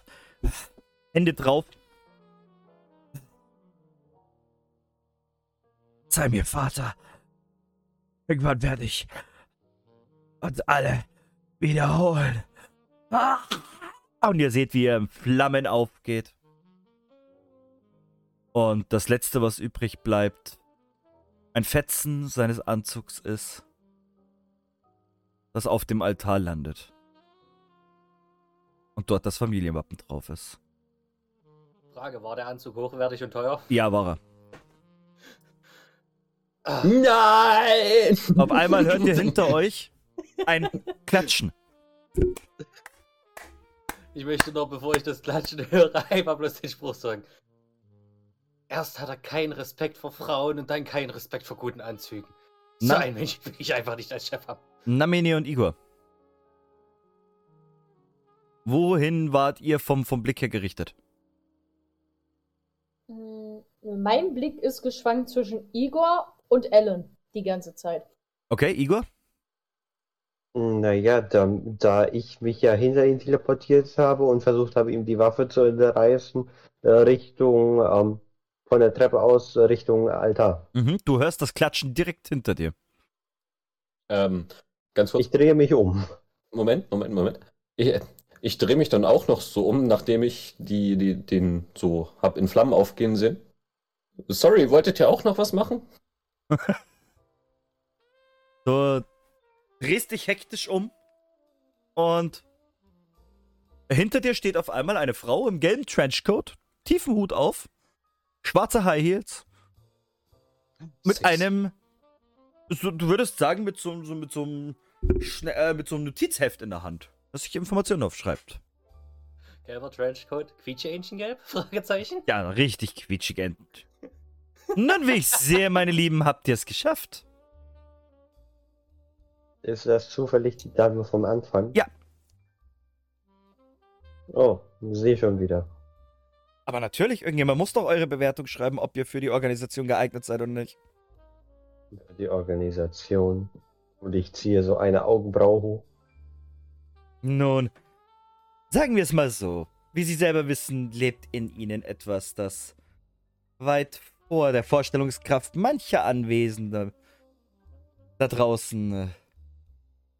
Hände drauf. Sei mir Vater. Irgendwann werde ich uns alle wiederholen. Ah! Und ihr seht, wie er in Flammen aufgeht. Und das letzte, was übrig bleibt, ein Fetzen seines Anzugs ist, das auf dem Altar landet. Und dort das Familienwappen drauf ist. Frage, war der Anzug hochwertig und teuer? Ja, war er. Ah, Nein! Auf einmal hört ihr hinter euch ein Klatschen. Ich möchte noch, bevor ich das Klatschen höre, einmal bloß den Spruch sagen. Erst hat er keinen Respekt vor Frauen und dann keinen Respekt vor guten Anzügen. So Na- ein Mensch will ich einfach nicht als Chef haben. Namene und Igor. Wohin wart ihr vom, vom Blick her gerichtet? Mm, Mein Blick ist geschwankt zwischen Igor und Ellen die ganze Zeit. Okay, Igor? Naja, da, da ich mich ja hinter ihn teleportiert habe und versucht habe, ihm die Waffe zu entreißen, äh, Richtung, ähm, von der Treppe aus äh, Richtung Altar. Mhm, du hörst das Klatschen direkt hinter dir. Ähm, ganz kurz. Ich drehe mich um. Moment, Moment, Moment. Ich, ich drehe mich dann auch noch so um, nachdem ich die, die, den so hab in Flammen aufgehen sehen. Sorry, wolltet ihr auch noch was machen? Du drehst dich hektisch um und hinter dir steht auf einmal eine Frau im gelben Trenchcoat, tiefen Hut auf, schwarze High Heels, mit Sexy. einem, so, du würdest sagen, mit so, so, mit, so einem, äh, mit so einem Notizheft in der Hand, das sich Informationen aufschreibt. Gelber Trenchcoat, Quietsche-Hähnchengelb? Fragezeichen? Ja, richtig quietschig. End. Nun, wie ich sehe, meine Lieben, habt ihr es geschafft. Ist das zufällig die Dame vom Anfang? Ja. Oh, sehe schon wieder. Aber natürlich, irgendjemand muss doch eure Bewertung schreiben, ob ihr für die Organisation geeignet seid oder nicht. Die Organisation. Und ich ziehe so eine Augenbraue hoch. Nun, sagen wir es mal so. Wie Sie selber wissen, lebt in Ihnen etwas, das weit vor der Vorstellungskraft mancher Anwesender da draußen äh,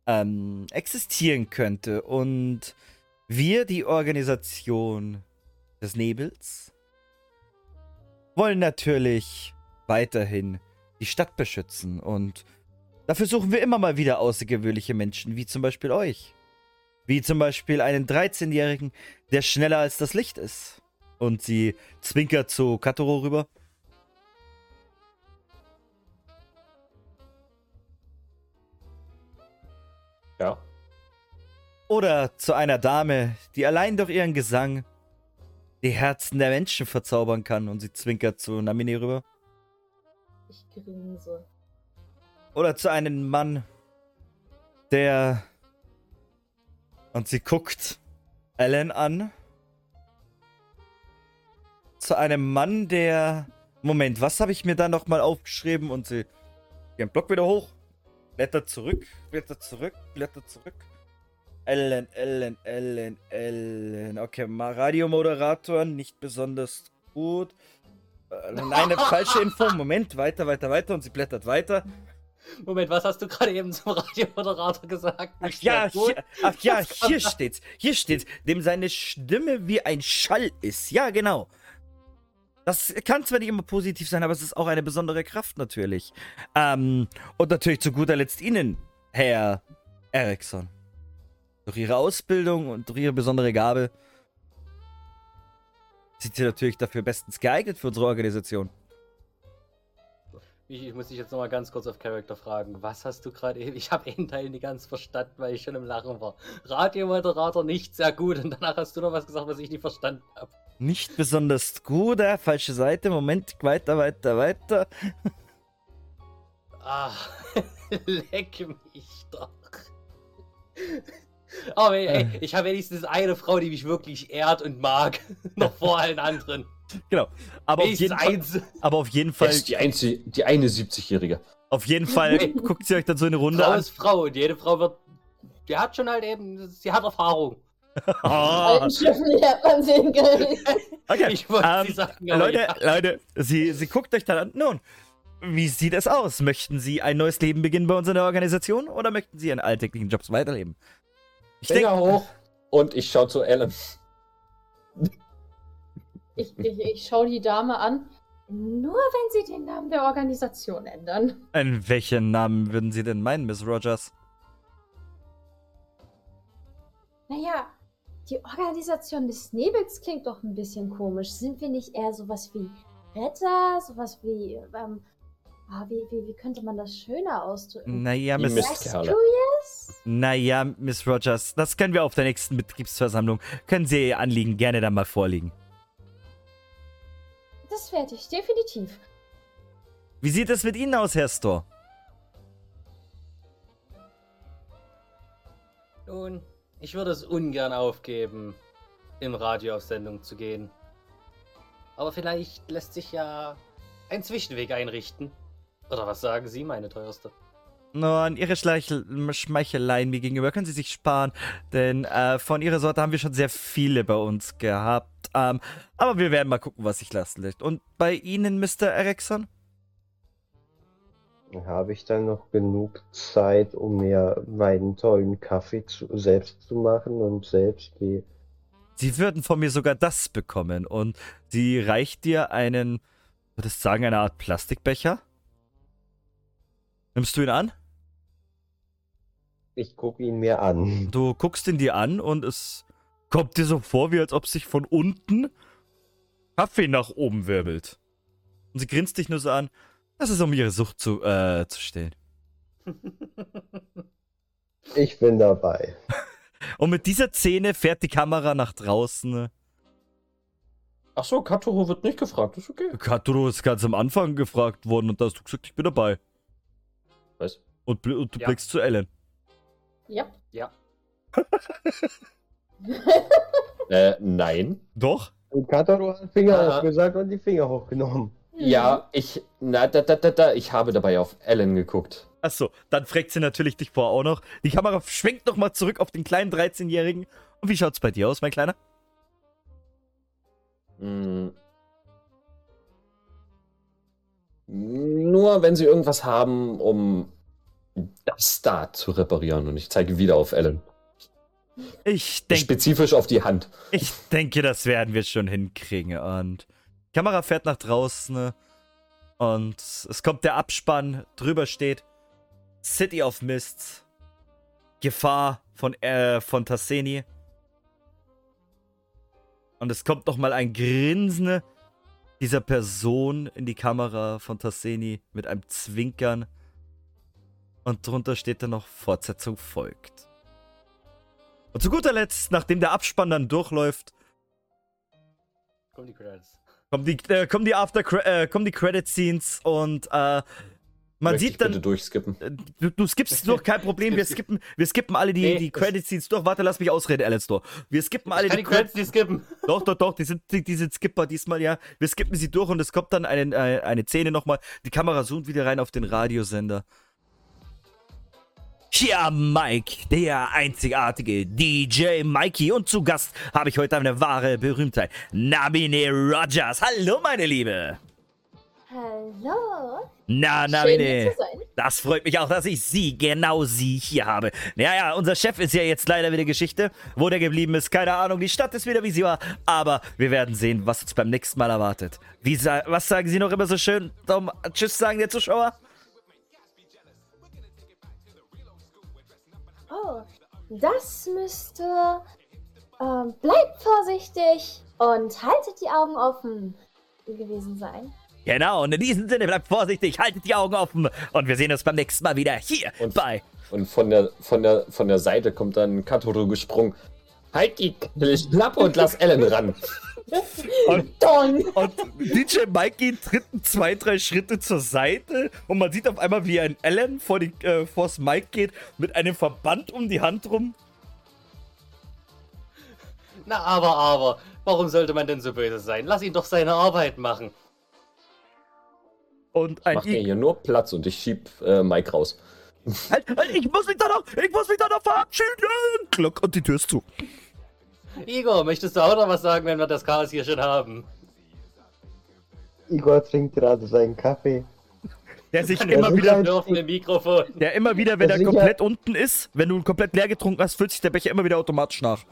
ähm, existieren könnte. Und wir, die Organisation des Nebels, wollen natürlich weiterhin die Stadt beschützen. Und dafür suchen wir immer mal wieder außergewöhnliche Menschen, wie zum Beispiel euch. Wie zum Beispiel einen 13-Jährigen, der schneller als das Licht ist. Und sie zwinkert zu Katoro rüber. Ja. Oder zu einer Dame, die allein durch ihren Gesang die Herzen der Menschen verzaubern kann. Und sie zwinkert zu Namine rüber. Ich grinse. Oder zu einem Mann, der. Und sie guckt Ellen an. zu einem Mann, der. Moment, was habe ich mir da nochmal aufgeschrieben? Und sie. Den Block wieder hoch. Blättert zurück, blättert zurück, blättert zurück. Ellen, Ellen, Ellen, Ellen. Okay, Radiomoderator, nicht besonders gut. Äh, Nein, eine falsche Info. Moment, weiter, weiter, weiter. Und sie blättert weiter. Moment, was hast du gerade eben zum Radiomoderator gesagt? Ach ja, hier, ach ja, hier steht's. Hier steht's. Dem seine Stimme wie ein Schall ist. Ja, genau. Das kann zwar nicht immer positiv sein, aber es ist auch eine besondere Kraft natürlich. Ähm, und natürlich zu guter Letzt Ihnen, Herr Eriksson. Durch Ihre Ausbildung und durch Ihre besondere Gabe sind Sie natürlich dafür bestens geeignet für unsere Organisation. Ich, ich muss dich jetzt nochmal ganz kurz auf Charakter fragen. Was hast du gerade eben? Ich habe einen Teil nicht ganz verstanden, weil ich schon im Lachen war. Radiomoderator nicht sehr gut und danach hast du noch was gesagt, was ich nicht verstanden habe. Nicht besonders gut, äh, falsche Seite. Moment, weiter, weiter, weiter. Ah, leck mich doch. Aber ey, ey, ich habe wenigstens eine Frau, die mich wirklich ehrt und mag. noch vor allen anderen. Genau. Aber auf, jeden Fall, aber auf jeden Fall, Das ist die, einzige, die eine 70-Jährige. auf jeden Fall guckt sie euch dann so eine Runde Frau an. ist Frau und jede Frau wird. Die hat schon halt eben. Sie hat Erfahrung. Ah, okay. Ich wollte ähm, sie sagen, Leute, ja. Leute, sie, sie guckt euch dann an. Nun, wie sieht es aus? Möchten Sie ein neues Leben beginnen bei uns in der Organisation oder möchten Sie Ihren alltäglichen Jobs weiterleben? Ich Finger denke, hoch. Und ich schaue zu Ellen. Ich, ich, ich schaue die Dame an. Nur wenn sie den Namen der Organisation ändern. an welchen Namen würden Sie denn meinen, Miss Rogers? Naja, die Organisation des Nebels klingt doch ein bisschen komisch. Sind wir nicht eher sowas wie Retter? Sowas wie. Ähm, ah, wie, wie, wie könnte man das schöner ausdrücken? Naja, Miss. Rescuers? naja, Miss Rogers, das können wir auf der nächsten Betriebsversammlung. Können Sie Ihr Anliegen gerne dann mal vorlegen. Das werde ich, definitiv. Wie sieht es mit Ihnen aus, Herr Store? Nun, ich würde es ungern aufgeben, im Radio auf Sendung zu gehen. Aber vielleicht lässt sich ja ein Zwischenweg einrichten. Oder was sagen Sie, meine teuerste? Nur an Ihre Schleichel Schmeicheleien mir gegenüber können Sie sich sparen, denn äh, von Ihrer Sorte haben wir schon sehr viele bei uns gehabt. Ähm, aber wir werden mal gucken, was sich lassen lässt. Und bei Ihnen, Mr. Erickson? Habe ich dann noch genug Zeit, um mir meinen tollen Kaffee zu, selbst zu machen und selbst die. Sie würden von mir sogar das bekommen. Und sie reicht dir einen, würdest du sagen, eine Art Plastikbecher? Nimmst du ihn an? Ich gucke ihn mir an. Du guckst ihn dir an und es kommt dir so vor, wie als ob sich von unten Kaffee nach oben wirbelt. Und sie grinst dich nur so an. Das ist, um ihre Sucht zu, äh, zu stillen. Ich bin dabei. Und mit dieser Szene fährt die Kamera nach draußen. Ach so, Katoro wird nicht gefragt. Ist okay. Katuro ist ganz am Anfang gefragt worden und da hast du gesagt, ich bin dabei. Was? Und, bl- und du Ja. blickst zu Ellen. Ja. Ja. Äh, nein. Doch? Und Kataro hat Finger Aha. aufgesagt und die Finger hochgenommen. Ja, ich. Na, da, da, da, da. Ich habe dabei auf Ellen geguckt. Achso, dann fragt sie natürlich dich vorher auch noch. Die Kamera schwenkt nochmal zurück auf den kleinen 13-Jährigen. Und wie schaut's bei dir aus, mein Kleiner? Hm. Nur wenn sie irgendwas haben, um das da zu reparieren. Und ich zeige wieder auf Ellen. Ich denke, Spezifisch auf die Hand. ich denke, das werden wir schon hinkriegen. Und die Kamera fährt nach draußen. Und es kommt der Abspann. Drüber steht City of Mist. Gefahr von, äh, von Tasseni. Und es kommt nochmal ein Grinsen dieser Person in die Kamera von Tasseni mit einem Zwinkern. Und drunter steht dann noch Fortsetzung folgt. Und zu guter Letzt, nachdem der Abspann dann durchläuft, Kommen die Credits. kommen die, äh, kommen die After äh, kommen die Credit Scenes und äh, Man Möchte sieht ich dann, bitte durchskippen. äh, du, du skippst durch, kein Problem. Wir skippen, wir skippen alle die, Nee, die das- Credit-Scenes durch. Warte, lass mich ausreden, Alastor. Wir skippen alle die die Credits nicht skippen. Doch, doch, doch, die sind, die, die sind Skipper diesmal, ja. Wir skippen sie durch und es kommt dann eine, eine, eine Szene nochmal. Die Kamera zoomt wieder rein auf den Radiosender. Ja, Mike, der einzigartige DJ Mikey. Und zu Gast habe ich heute eine wahre Berühmtheit. Nabine Rogers. Hallo, meine Liebe. Hallo. Na, Schön, Nabine. hier zu sein. Das freut mich auch, dass ich Sie, genau Sie hier habe. Naja, unser Chef ist ja jetzt leider wieder Geschichte. Wo der geblieben ist, keine Ahnung. Die Stadt ist wieder, wie sie war. Aber wir werden sehen, was uns beim nächsten Mal erwartet. Wie sa was sagen Sie noch immer so schön? Darum, Tschüss sagen der Zuschauer? Oh, das müsste. Ähm, bleibt vorsichtig und haltet die Augen offen gewesen sein. Genau, und in diesem Sinne, bleibt vorsichtig, haltet die Augen offen. Und wir sehen uns beim nächsten Mal wieder hier Und- bei. Und von der, von der, von der Seite kommt dann Katoro gesprungen. Halt die Klappe und lass Ellen ran. Und, Don! und DJ Mikey tritt zwei, drei Schritte zur Seite und man sieht auf einmal, wie ein Alan vor die, äh, vors Mike geht mit einem Verband um die Hand rum. Na, aber, aber. Warum sollte man denn so böse sein? Lass ihn doch seine Arbeit machen. Und ein Macht mir hier nur Platz und ich schieb äh, Mike raus. Halt, halt, ich muss mich da noch, ich muss mich da noch verabschieden. Glock und die Tür ist zu. Igor, möchtest du auch noch was sagen, wenn wir das Chaos hier schon haben? Igor trinkt gerade seinen Kaffee. Der sich Kann immer wieder, ein- dürfen im Mikrofon. der immer wieder, wenn er komplett unten ist, wenn du ihn komplett leer getrunken hast, füllt sich der Becher immer wieder automatisch nach.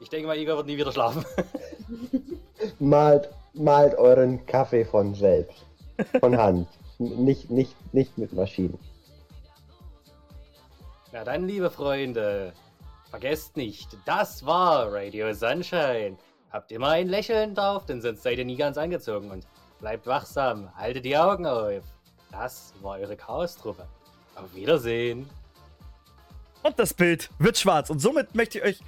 Ich denke mal, Igor wird nie wieder schlafen. Malt, malt euren Kaffee von selbst. Von Hand. Nicht, nicht, nicht mit Maschinen. Na dann, liebe Freunde, vergesst nicht, das war Radio Sunshine. Habt immer ein Lächeln drauf, denn sonst seid ihr nie ganz angezogen. Und bleibt wachsam, haltet die Augen auf. Das war eure Chaos-Truppe. Auf Wiedersehen. Und das Bild wird schwarz. Und somit möchte ich euch